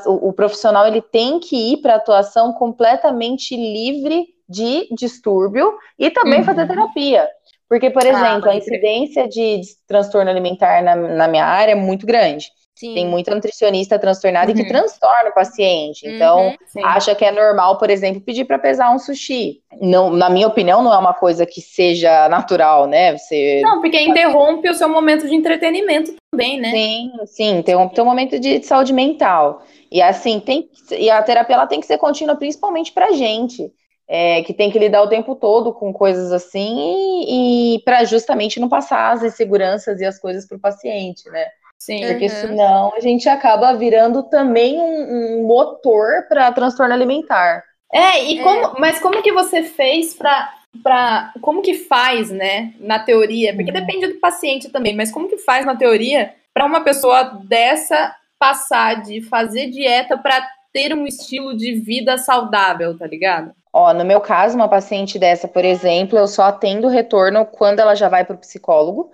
o, profissional ele tem que ir para atuação completamente livre de distúrbio e também uhum. fazer terapia. Porque, por ah, exemplo, ah, a incidência de, de transtorno alimentar na, na, minha área é muito grande. Sim. Tem muita nutricionista transtornada uhum. e que transtorna o paciente. Então, uhum, acha que é normal, por exemplo, pedir para pesar um sushi. Não, na minha opinião, não é uma coisa que seja natural, né? Você Não, porque interrompe o seu momento de entretenimento também, né? Sim, sim, interrompe o seu momento de saúde mental. E assim, tem e a terapia ela tem que ser contínua principalmente pra gente. É, que tem que lidar o tempo todo com coisas assim e, e para justamente não passar as inseguranças e as coisas para o paciente, né? Sim. Porque uhum. senão a gente acaba virando também um, um motor para transtorno alimentar. É, e como, é. mas como que você fez para para como que faz, né, na teoria? Porque uhum. depende do paciente também, mas como que faz na teoria para uma pessoa dessa passar de fazer dieta para ter um estilo de vida saudável, tá ligado? Ó, no meu caso, uma paciente dessa, por exemplo, eu só atendo retorno quando ela já vai para o psicólogo.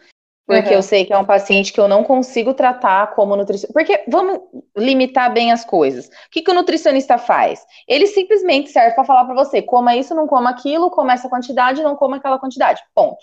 Porque uhum. eu sei que é um paciente que eu não consigo tratar como nutricionista. Porque vamos limitar bem as coisas. O que, que o nutricionista faz? Ele simplesmente serve para falar para você: coma isso, não coma aquilo, coma essa quantidade, não coma aquela quantidade. Ponto.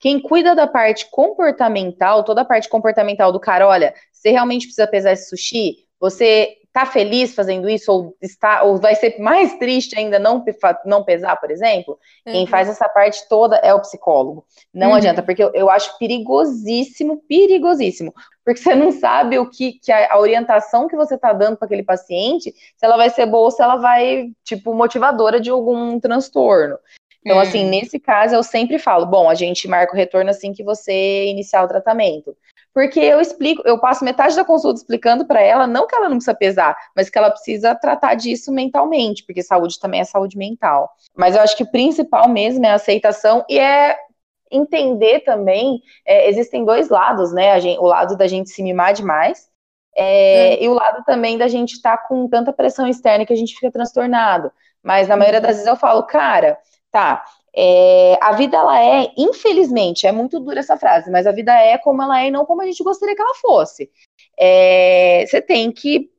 Quem cuida da parte comportamental, toda a parte comportamental do cara, olha, você realmente precisa pesar esse sushi? Você tá feliz fazendo isso ou está ou vai ser mais triste ainda não não pesar, por exemplo? Uhum. Quem faz essa parte toda é o psicólogo. Não uhum. adianta, porque eu, eu, acho perigosíssimo, perigosíssimo, porque você não sabe o que, que a, a orientação que você tá dando para aquele paciente, se ela vai ser boa ou se ela vai tipo motivadora de algum transtorno. Então, assim, hum. nesse caso, eu sempre falo: bom, a gente marca o retorno assim que você iniciar o tratamento. Porque eu explico, eu passo metade da consulta explicando para ela, não que ela não precisa pesar, mas que ela precisa tratar disso mentalmente, porque saúde também é saúde mental. Mas eu acho que o principal mesmo é a aceitação e é entender também, é, existem dois lados, né? Gente, o lado da gente se mimar demais, é, é. e o lado também da gente estar tá com tanta pressão externa que a gente fica transtornado. Mas na maioria das vezes eu falo, cara, tá, é, a vida ela é, infelizmente, é muito dura essa frase, mas a vida é como ela é e não como a gente gostaria que ela fosse. É, você tem que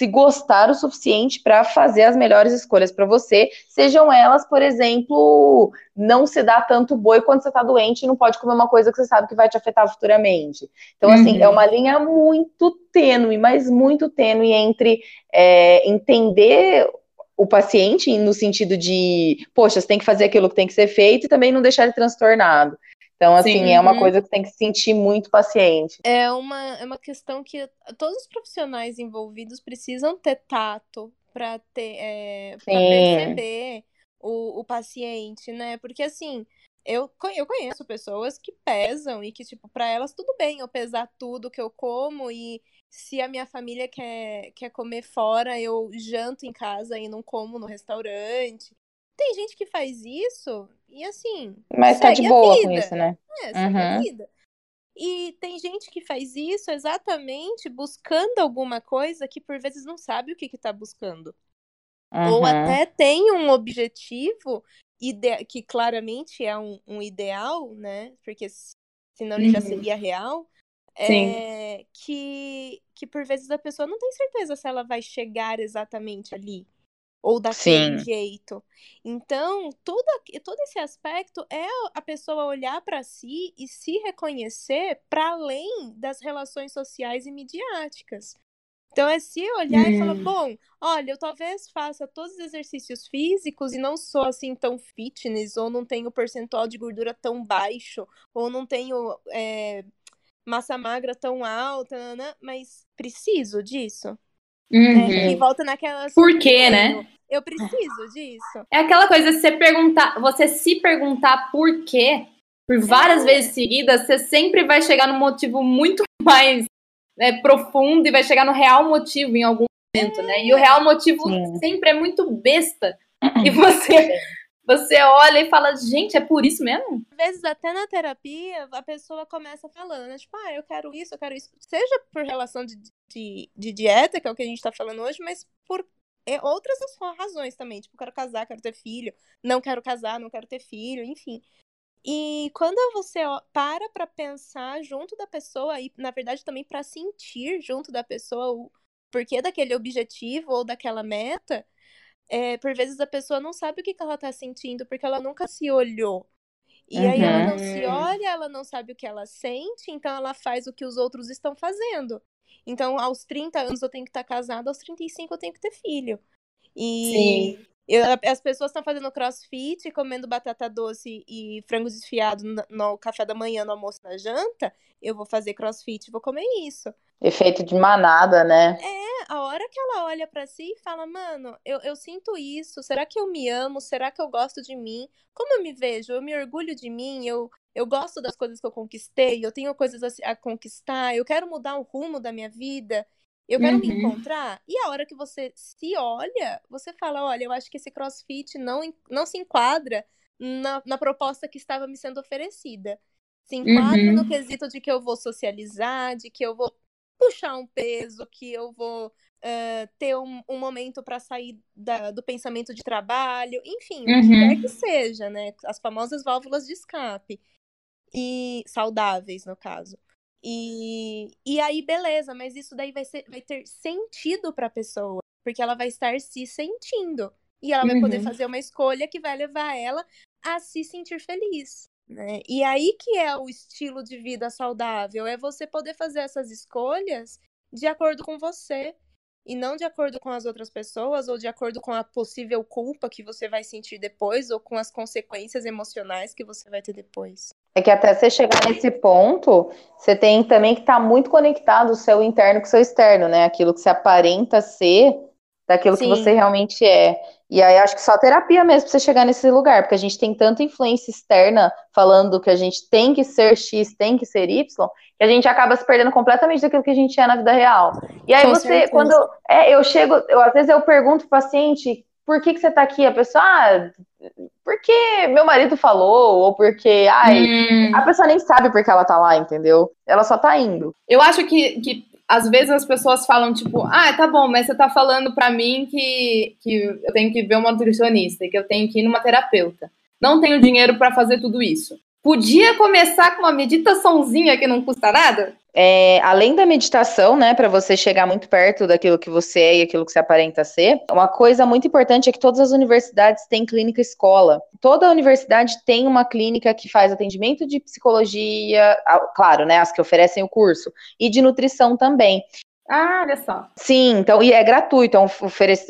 se gostar o suficiente para fazer as melhores escolhas para você, sejam elas, por exemplo, não se dar tanto boi quando você está doente e não pode comer uma coisa que você sabe que vai te afetar futuramente. Então, assim, uhum. é uma linha muito tênue, mas muito tênue entre é, entender o paciente no sentido de, poxa, você tem que fazer aquilo que tem que ser feito e também não deixar ele transtornado. Então, assim, Sim. é uma coisa que tem que sentir muito paciente. É uma, é uma questão que todos os profissionais envolvidos precisam ter tato para ter é, pra perceber o, o paciente, né? Porque assim, eu, eu conheço pessoas que pesam e que, tipo, para elas tudo bem eu pesar tudo que eu como e se a minha família quer, quer comer fora, eu janto em casa e não como no restaurante. Tem gente que faz isso e assim. Mas tá de boa com isso, né? É, segue uhum. a vida. E tem gente que faz isso exatamente buscando alguma coisa que por vezes não sabe o que, que tá buscando. Uhum. Ou até tem um objetivo que claramente é um, um ideal, né? Porque senão ele uhum. já seria real é, que, que por vezes a pessoa não tem certeza se ela vai chegar exatamente ali ou daquele Sim. jeito. Então, todo, todo esse aspecto é a pessoa olhar para si e se reconhecer para além das relações sociais e midiáticas. Então é se olhar hum. e falar, hum. bom, olha, eu talvez faça todos os exercícios físicos e não sou assim tão fitness, ou não tenho percentual de gordura tão baixo, ou não tenho é, massa magra tão alta, né? mas preciso disso? Uhum. né? E volta naquela. Por quê, né? Eu preciso disso. É aquela coisa, você perguntar, você se perguntar por quê, por várias É. vezes seguidas, você sempre vai chegar num motivo muito mais né, profundo e vai chegar no real motivo em algum momento, né? E o real motivo Sim. sempre é muito besta. E você, você olha e fala, gente, é por isso mesmo? Às vezes, até na terapia, a pessoa começa falando, né? Tipo, ah, eu quero isso, eu quero isso. Seja por relação de, de, de dieta, que é o que a gente tá falando hoje, mas por é, outras razões também. Tipo, quero casar, quero ter filho, não quero casar, não quero ter filho, enfim. E quando você para pra pensar junto da pessoa, e na verdade também pra sentir junto da pessoa o porquê daquele objetivo ou daquela meta, é, por vezes a pessoa não sabe o que, que ela tá sentindo, porque ela nunca se olhou. E aí ela Uhum. não se olha, ela não sabe o que ela sente, então ela faz o que os outros estão fazendo. Então, aos 30 anos eu tenho que estar casada, aos 35 eu tenho que ter filho. E eu- as pessoas estão fazendo crossfit, comendo batata doce e frango desfiado no, no café da manhã, no almoço, na janta. Eu vou fazer crossfit vou comer isso. Efeito de manada, né? É, a hora que ela olha pra si e fala, mano, eu, eu sinto isso, será que eu me amo? Será que eu gosto de mim? Como eu me vejo? Eu me orgulho de mim, eu, eu gosto das coisas que eu conquistei, eu tenho coisas a, a conquistar, eu quero mudar o rumo da minha vida, eu quero me Uhum. encontrar. E a hora que você se olha, você fala, olha, eu acho que esse crossfit não, não se enquadra na, na proposta que estava me sendo oferecida. Se enquadra Uhum. no quesito de que eu vou socializar, de que eu vou puxar um peso, que eu vou eh, ter um, um momento para sair da- do pensamento de trabalho, enfim, o que Uhum. quer que seja, né? As famosas válvulas de escape. E saudáveis, no caso. E, e aí, beleza, mas isso daí vai, ser, vai ter sentido para a pessoa, porque ela vai estar se sentindo. E ela vai poder Uhum. fazer uma escolha que vai levar ela a se sentir feliz. Né? E aí que é o estilo de vida saudável, é você poder fazer essas escolhas de acordo com você e não de acordo com as outras pessoas ou de acordo com a possível culpa que você vai sentir depois ou com as consequências emocionais que você vai ter depois. É que até você chegar nesse ponto, você tem também que estar muito conectado o seu interno com o seu externo, né? Aquilo que você aparenta ser daquilo que Sim. você realmente é. E aí acho que só terapia mesmo pra você chegar nesse lugar, porque a gente tem tanta influência externa falando que a gente tem que ser X, tem que ser Y, que a gente acaba se perdendo completamente daquilo que a gente é na vida real. E aí Com você, certeza. quando é, eu chego, eu, às vezes eu pergunto pro paciente, por que que você tá aqui? A pessoa, ah, porque meu marido falou, ou porque, ai, Hum. a pessoa nem sabe por que ela tá lá, entendeu? Ela só tá indo. Eu acho que, que às vezes as pessoas falam, tipo, ah, tá bom, mas você tá falando pra mim que, que eu tenho que ver uma nutricionista e que eu tenho que ir numa terapeuta. Não tenho dinheiro pra fazer tudo isso. Podia começar com uma meditaçãozinha que não custa nada? É, além da meditação, né, para você chegar muito perto daquilo que você é e aquilo que você aparenta ser, uma coisa muito importante é que todas as universidades têm clínica escola. Toda universidade tem uma clínica que faz atendimento de psicologia, claro, né, as que oferecem o curso, e de nutrição também. Ah, olha só. Sim, então, e é gratuito, é um,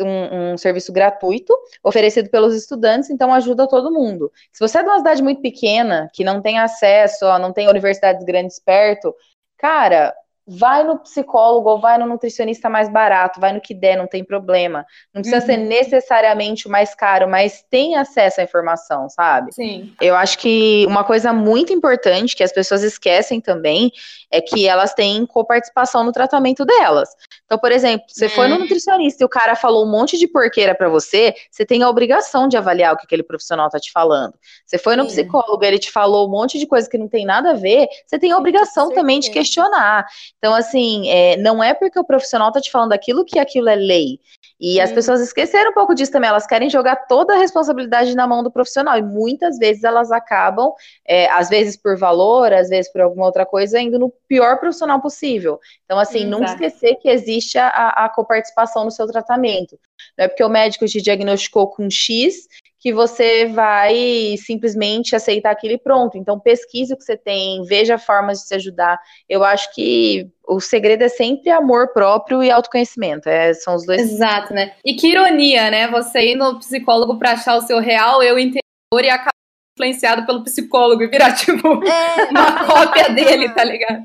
um- um serviço gratuito oferecido pelos estudantes, então ajuda todo mundo. Se você é de uma cidade muito pequena, que não tem acesso, ó, não tem universidades grandes perto, cara, vai no psicólogo ou vai no nutricionista mais barato, vai no que der, não tem problema. Não precisa Uhum. ser necessariamente o mais caro, mas tem acesso à informação, sabe? Sim. Eu acho que uma coisa muito importante que as pessoas esquecem também é que elas têm coparticipação no tratamento delas. Então, por exemplo, você foi no Hum. nutricionista e o cara falou um monte de porqueira pra você, você tem a obrigação de avaliar o que aquele profissional tá te falando. Você foi no Sim. psicólogo, ele te falou um monte de coisa que não tem nada a ver, você tem a obrigação também de questionar. Então, assim, é, não é porque o profissional tá te falando aquilo que aquilo é lei. E as pessoas esqueceram um pouco disso também, elas querem jogar toda a responsabilidade na mão do profissional, e muitas vezes elas acabam, é, às vezes por valor, às vezes por alguma outra coisa, indo no pior profissional possível. Então, assim, não Exato. esquecer que existe a, a coparticipação no seu tratamento. Não é porque o médico te diagnosticou com X que você vai simplesmente aceitar aquilo e pronto. Então, pesquise o que você tem, veja formas de se ajudar. Eu acho que o segredo é sempre amor próprio e autoconhecimento. É, são os dois. Exato, né? E que ironia, né? Você ir no psicólogo pra achar o seu real eu interior e acabar influenciado pelo psicólogo e virar, tipo, É, uma cópia dele, tá ligado?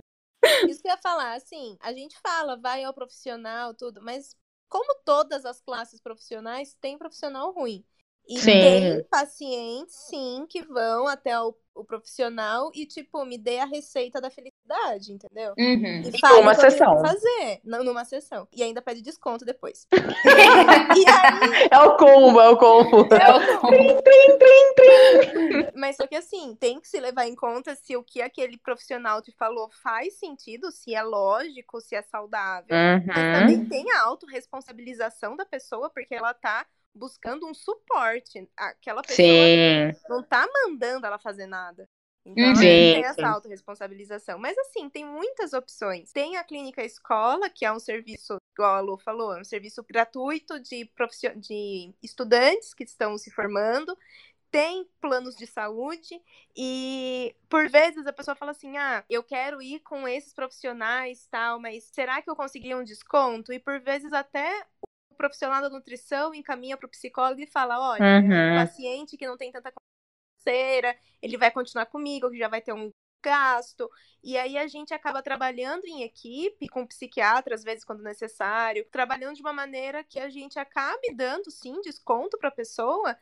Isso que eu ia falar, assim, a gente fala, vai ao profissional, tudo, mas como todas as classes profissionais, tem profissional ruim. E Sim. tem pacientes, sim, que vão até o, o profissional e, tipo, me dê a receita da felicidade, entendeu? Uhum. E fale Numa o que eu tenho sessão. fazer, numa sessão. E ainda pede desconto depois. e aí, É o combo, é o combo. É o combo. mas só que assim, tem que se levar em conta se o que aquele profissional te falou faz sentido, se é lógico, se é saudável. Mas Uhum. também tem a autorresponsabilização da pessoa, porque ela tá buscando um suporte. Aquela pessoa Sim. não tá mandando ela fazer nada. Então, Uhum. tem essa autorresponsabilização. Mas, assim, tem muitas opções. Tem a Clínica Escola, que é um serviço, igual a Lu falou, é um serviço gratuito de, profissio- de estudantes que estão se formando. Tem planos de saúde e, por vezes, a pessoa fala assim, ah, eu quero ir com esses profissionais, tal, mas será que eu conseguiria um desconto? E, por vezes, até profissional da nutrição encaminha para o psicólogo e fala, olha, Uhum. paciente que não tem tanta financeira, ele vai continuar comigo, que já vai ter um gasto. E aí a gente acaba trabalhando em equipe com psiquiatra, às vezes quando necessário, trabalhando de uma maneira que a gente acabe dando sim desconto para a pessoa,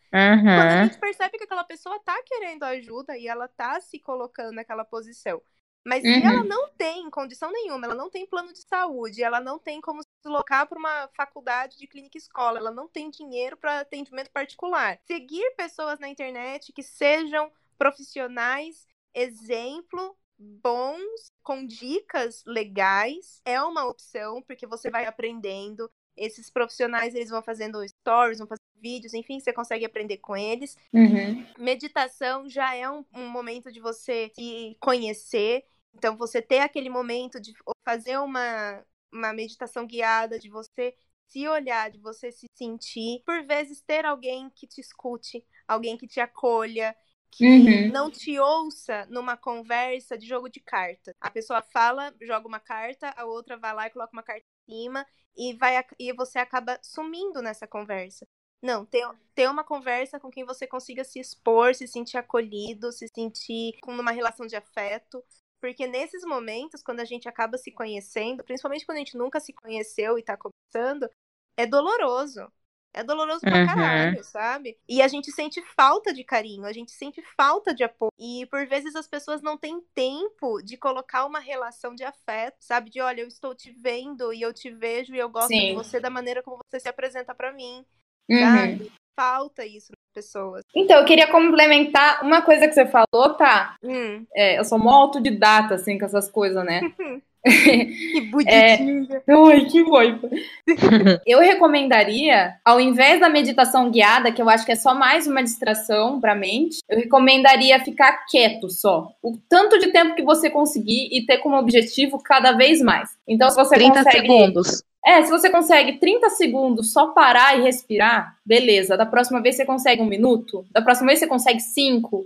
quando a Uhum. gente percebe que aquela pessoa tá querendo ajuda e ela tá se colocando naquela posição. Mas se Uhum. ela não tem condição nenhuma, ela não tem plano de saúde, ela não tem como deslocar para uma faculdade de clínica escola, ela não tem dinheiro para atendimento particular. Seguir pessoas na internet que sejam profissionais, exemplo, bons, com dicas legais, é uma opção, porque você vai aprendendo. Esses profissionais, eles vão fazendo stories, vão fazendo vídeos, enfim, você consegue aprender com eles. Uhum. Meditação já é um, um momento de você se conhecer. Então, você ter aquele momento de fazer uma, uma meditação guiada, de você se olhar, de você se sentir. Por vezes, ter alguém que te escute, alguém que te acolha, que Uhum. não te ouça numa conversa de jogo de carta. A pessoa fala, joga uma carta, a outra vai lá e coloca uma carta em cima e, vai, e você acaba sumindo nessa conversa. Não, ter, ter uma conversa com quem você consiga se expor, se sentir acolhido, se sentir com uma relação de afeto. Porque nesses momentos, quando a gente acaba se conhecendo, principalmente quando a gente nunca se conheceu e tá começando, é doloroso. É doloroso pra Uhum. caralho, sabe? E a gente sente falta de carinho, a gente sente falta de apoio. E por vezes as pessoas não têm tempo de colocar uma relação de afeto, sabe? De olha, eu estou te vendo e eu te vejo e eu gosto de Sim. você da maneira como você se apresenta pra mim, Uhum. sabe? Falta isso pessoas. Então, eu queria complementar uma coisa que você falou, tá? Hum, É, eu sou mó autodidata, assim, com essas coisas, né? que bonitinha. Ai, que boipa. eu recomendaria, ao invés da meditação guiada, que eu acho que é só mais uma distração pra mente, eu recomendaria ficar quieto só. O tanto de tempo que você conseguir e ter como objetivo cada vez mais. Então, se você 30 consegue. segundos. É, se você consegue 30 segundos só parar e respirar, beleza. Da próxima vez você consegue um minuto, da próxima vez você consegue cinco.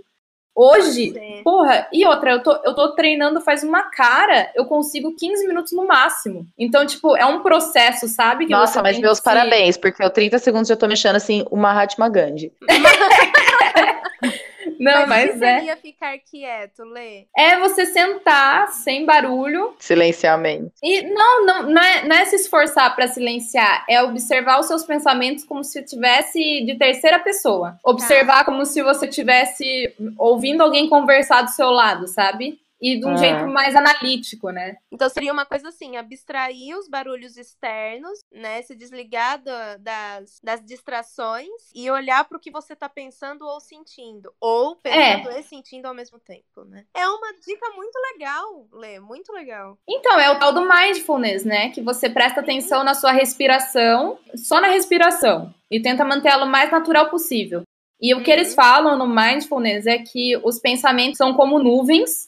Hoje, Sim. porra, e outra, eu tô, eu tô treinando faz uma cara, eu consigo 15 minutos no máximo. Então, tipo, é um processo, sabe? que Nossa, mas meus se- parabéns, porque eu 30 segundos já tô mexendo assim, o Mahatma Gandhi. Não, mas, mas, é. seria ficar quieto, Lê? É você sentar sem barulho Silenciamento. E não, não, não, é, não é se esforçar para silenciar, é observar os seus pensamentos como se tivesse de terceira pessoa. Observar como se você tivesse ouvindo alguém conversar do seu lado, sabe? E de um Ah. jeito mais analítico, né? Então seria uma coisa assim, abstrair os barulhos externos, né? Se desligar da- das, das distrações e olhar para o que você tá pensando ou sentindo. Ou pensando e sentindo ao mesmo tempo, né? É uma dica muito legal, Lê, muito legal. Então, é o tal do mindfulness, né? Que você presta atenção na sua respiração, só na respiração, e tenta manter ela o mais natural possível. E o que Uhum. eles falam no mindfulness é que os pensamentos são como nuvens,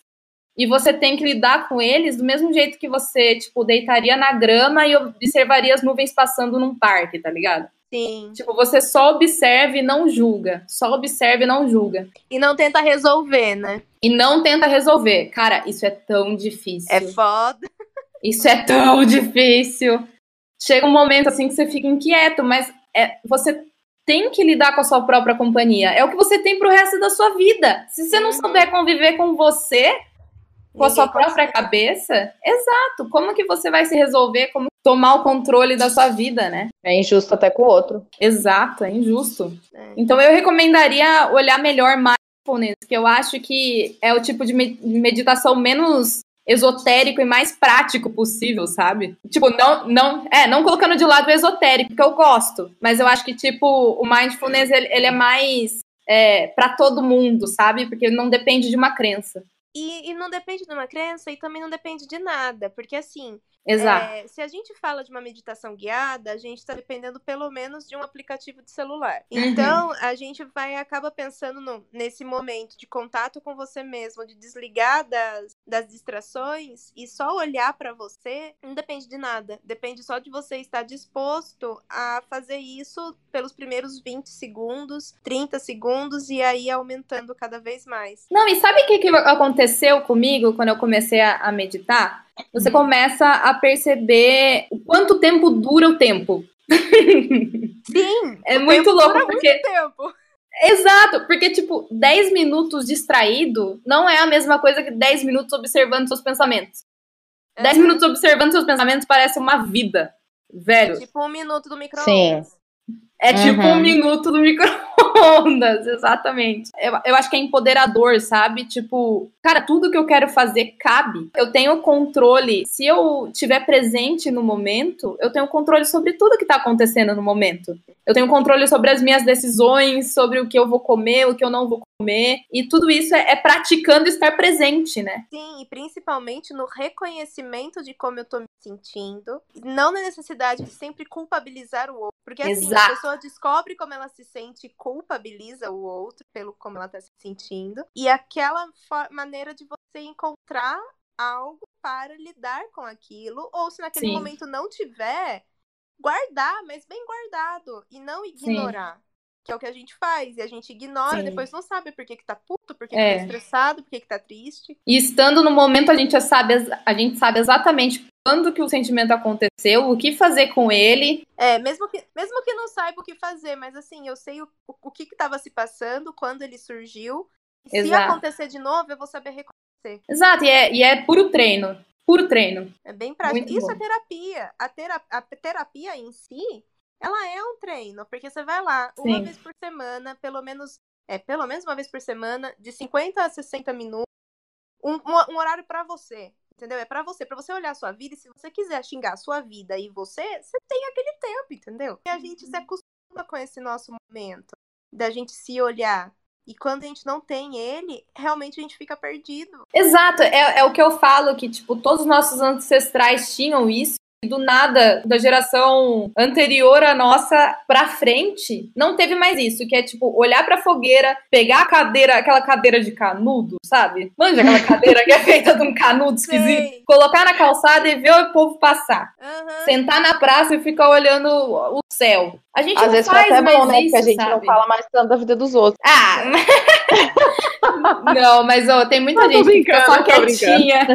e você tem que lidar com eles do mesmo jeito que você, tipo, deitaria na grama e observaria as nuvens passando num parque, tá ligado? Sim. Tipo, você só observa e não julga. Só observa e não julga. E não tenta resolver, né? E não tenta resolver. Cara, isso é tão difícil. É foda. Isso é tão difícil. Chega um momento assim que você fica inquieto, mas é, você tem que lidar com a sua própria companhia. É o que você tem pro resto da sua vida. Se você não Uhum. souber conviver com você, com a sua própria consegue. cabeça, exato. Como que você vai se resolver? Como tomar o controle da sua vida, né? É injusto até com o outro. Exato, é injusto. É. Então eu recomendaria olhar melhor mindfulness, que eu acho que é o tipo de me- meditação menos esotérico e mais prático possível, sabe? Tipo, não, não, é, não colocando de lado o esotérico, que eu gosto, mas eu acho que tipo o mindfulness ele, ele é mais é, para todo mundo, sabe? Porque não depende de uma crença. E, e não depende de uma crença e também não depende de nada, porque assim, Exato. É, se a gente fala de uma meditação guiada, a gente está dependendo pelo menos de um aplicativo de celular. Uhum. Então, a gente vai acaba pensando no- nesse momento de contato com você mesmo, de desligar das, das distrações e só olhar para você, não depende de nada. Depende só de você estar disposto a fazer isso pelos primeiros 20 segundos, 30 segundos e aí aumentando cada vez mais. Não, e sabe o que, que aconteceu comigo quando eu comecei a, a meditar? Você começa a perceber o quanto tempo dura o tempo. Sim! É o muito tempo louco, dura porque. muito tempo. Exato, porque, tipo, 10 minutos distraído não é a mesma coisa que 10 minutos observando seus pensamentos. 10 Uhum. minutos observando seus pensamentos parece uma vida, velho. Tipo um minuto do micro-ondas. É tipo Uhum. um minuto do micro-ondas, exatamente. Eu, eu acho que é empoderador, sabe? Tipo, cara, tudo que eu quero fazer cabe. Eu tenho controle. Se eu estiver presente no momento, eu tenho controle sobre tudo que tá acontecendo no momento. Eu tenho controle sobre as minhas decisões, sobre o que eu vou comer, o que eu não vou comer. E tudo isso é, é praticando estar presente, né? Sim, e principalmente no reconhecimento de como eu tô me sentindo. Não na necessidade de sempre culpabilizar o outro. Porque assim, a Exato. pessoa descobre como ela se sente e culpabiliza o outro pelo como ela tá se sentindo. E aquela maneira de você encontrar algo para lidar com aquilo. Ou se naquele Sim. momento não tiver, guardar, mas bem guardado. E não ignorar. Que é o que a gente faz. E a gente ignora, Sim. depois não sabe por que, que tá puto, por que, É. que tá estressado, por que, que tá triste. E estando no momento, a gente sabe, a gente sabe exatamente quando que o sentimento aconteceu, o que fazer com ele. É, mesmo que, mesmo que não saiba o que fazer, mas assim, eu sei o, o, o que estava se passando, quando ele surgiu. E se Exato. acontecer de novo, eu vou saber reconhecer. Exato, e é, e é puro treino. Puro treino. É bem prático. Muito Isso bom. é terapia. A, tera a terapia em si, ela é um treino, porque você vai lá uma Sim. vez por semana, pelo menos, é, pelo menos uma vez por semana, de 50 a 60 minutos, um, um- um horário pra você. Entendeu? É pra você, pra você olhar a sua vida e se você quiser xingar a sua vida e você, você tem aquele tempo, entendeu? E a gente se acostuma com esse nosso momento da gente se olhar. E quando a gente não tem ele, realmente a gente fica perdido. Exato, é, é o que eu falo, que, tipo, todos os nossos ancestrais tinham isso. E do nada, da geração anterior à nossa pra frente, não teve mais isso, que é tipo olhar pra fogueira, pegar a cadeira, aquela cadeira de canudo, sabe? Manja aquela cadeira que é feita de um canudo esquisito, Sei. colocar na calçada e ver o povo passar. Aham. Sentar na praça e ficar olhando o céu. A gente Às não vezes faz até mais bom, né? isso, Porque a gente sabe? não fala mais tanto da vida dos outros. Ah, não, mas ó, tem muita gente que fica só quietinha.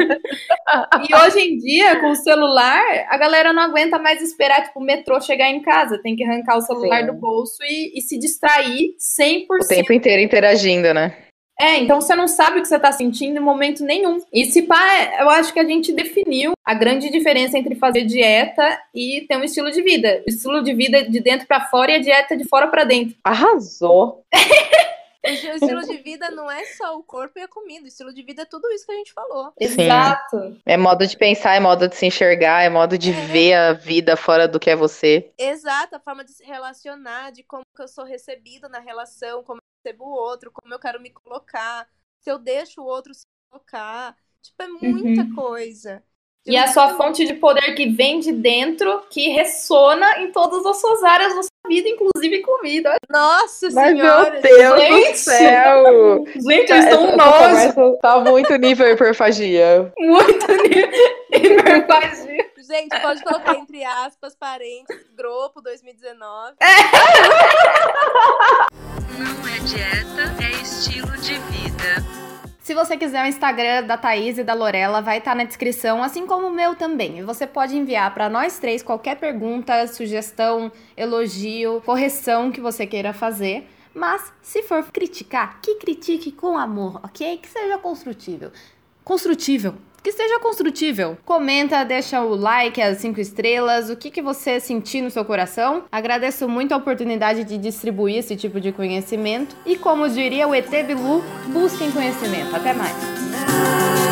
E hoje em dia, com o celular, a galera não aguenta mais esperar, tipo, o metrô chegar em casa. Tem que arrancar o celular Sim. do bolso e, e se distrair 100%. O tempo inteiro interagindo, né? É, então você não sabe o que você tá sentindo em momento nenhum. E se pá, eu acho que a gente definiu a grande diferença entre fazer dieta e ter um estilo de vida. O estilo de vida de dentro pra fora e a dieta de fora pra dentro. Arrasou. O estilo de vida não é só o corpo e a comida. O estilo de vida é tudo isso que a gente falou. Sim. Exato. É modo de pensar, é modo de se enxergar, é modo de É. ver a vida fora do que é você. Exato, a forma de se relacionar, de como que eu sou recebido na relação, como eu recebo o outro, como eu quero me colocar, se eu deixo o outro se colocar. Tipo, é muita coisa. E a sua fonte de poder que vem de dentro, que ressona em todas as suas áreas sua vida, inclusive comida. Nossa Mas senhora! meu Deus gente. do céu! Gente, Essa nojo. conversa Tá muito nível hiperfagia. Muito hiperfagia. Gente, pode colocar entre aspas, parênteses, grupo 2019. Não é dieta, é estilo de vida. Se você quiser o Instagram da Thaís e da Lorela, vai estar na descrição, assim como o meu também. E você pode enviar para nós três qualquer pergunta, sugestão, elogio, correção que você queira fazer. Mas se for criticar, que critique com amor, ok? Que seja construtível. Construtível. Que seja construtível. Comenta, deixa o like, as cinco estrelas, o que, que você sentir no seu coração. Agradeço muito a oportunidade de distribuir esse tipo de conhecimento. E como diria o ET Bilu, busquem conhecimento. Até mais.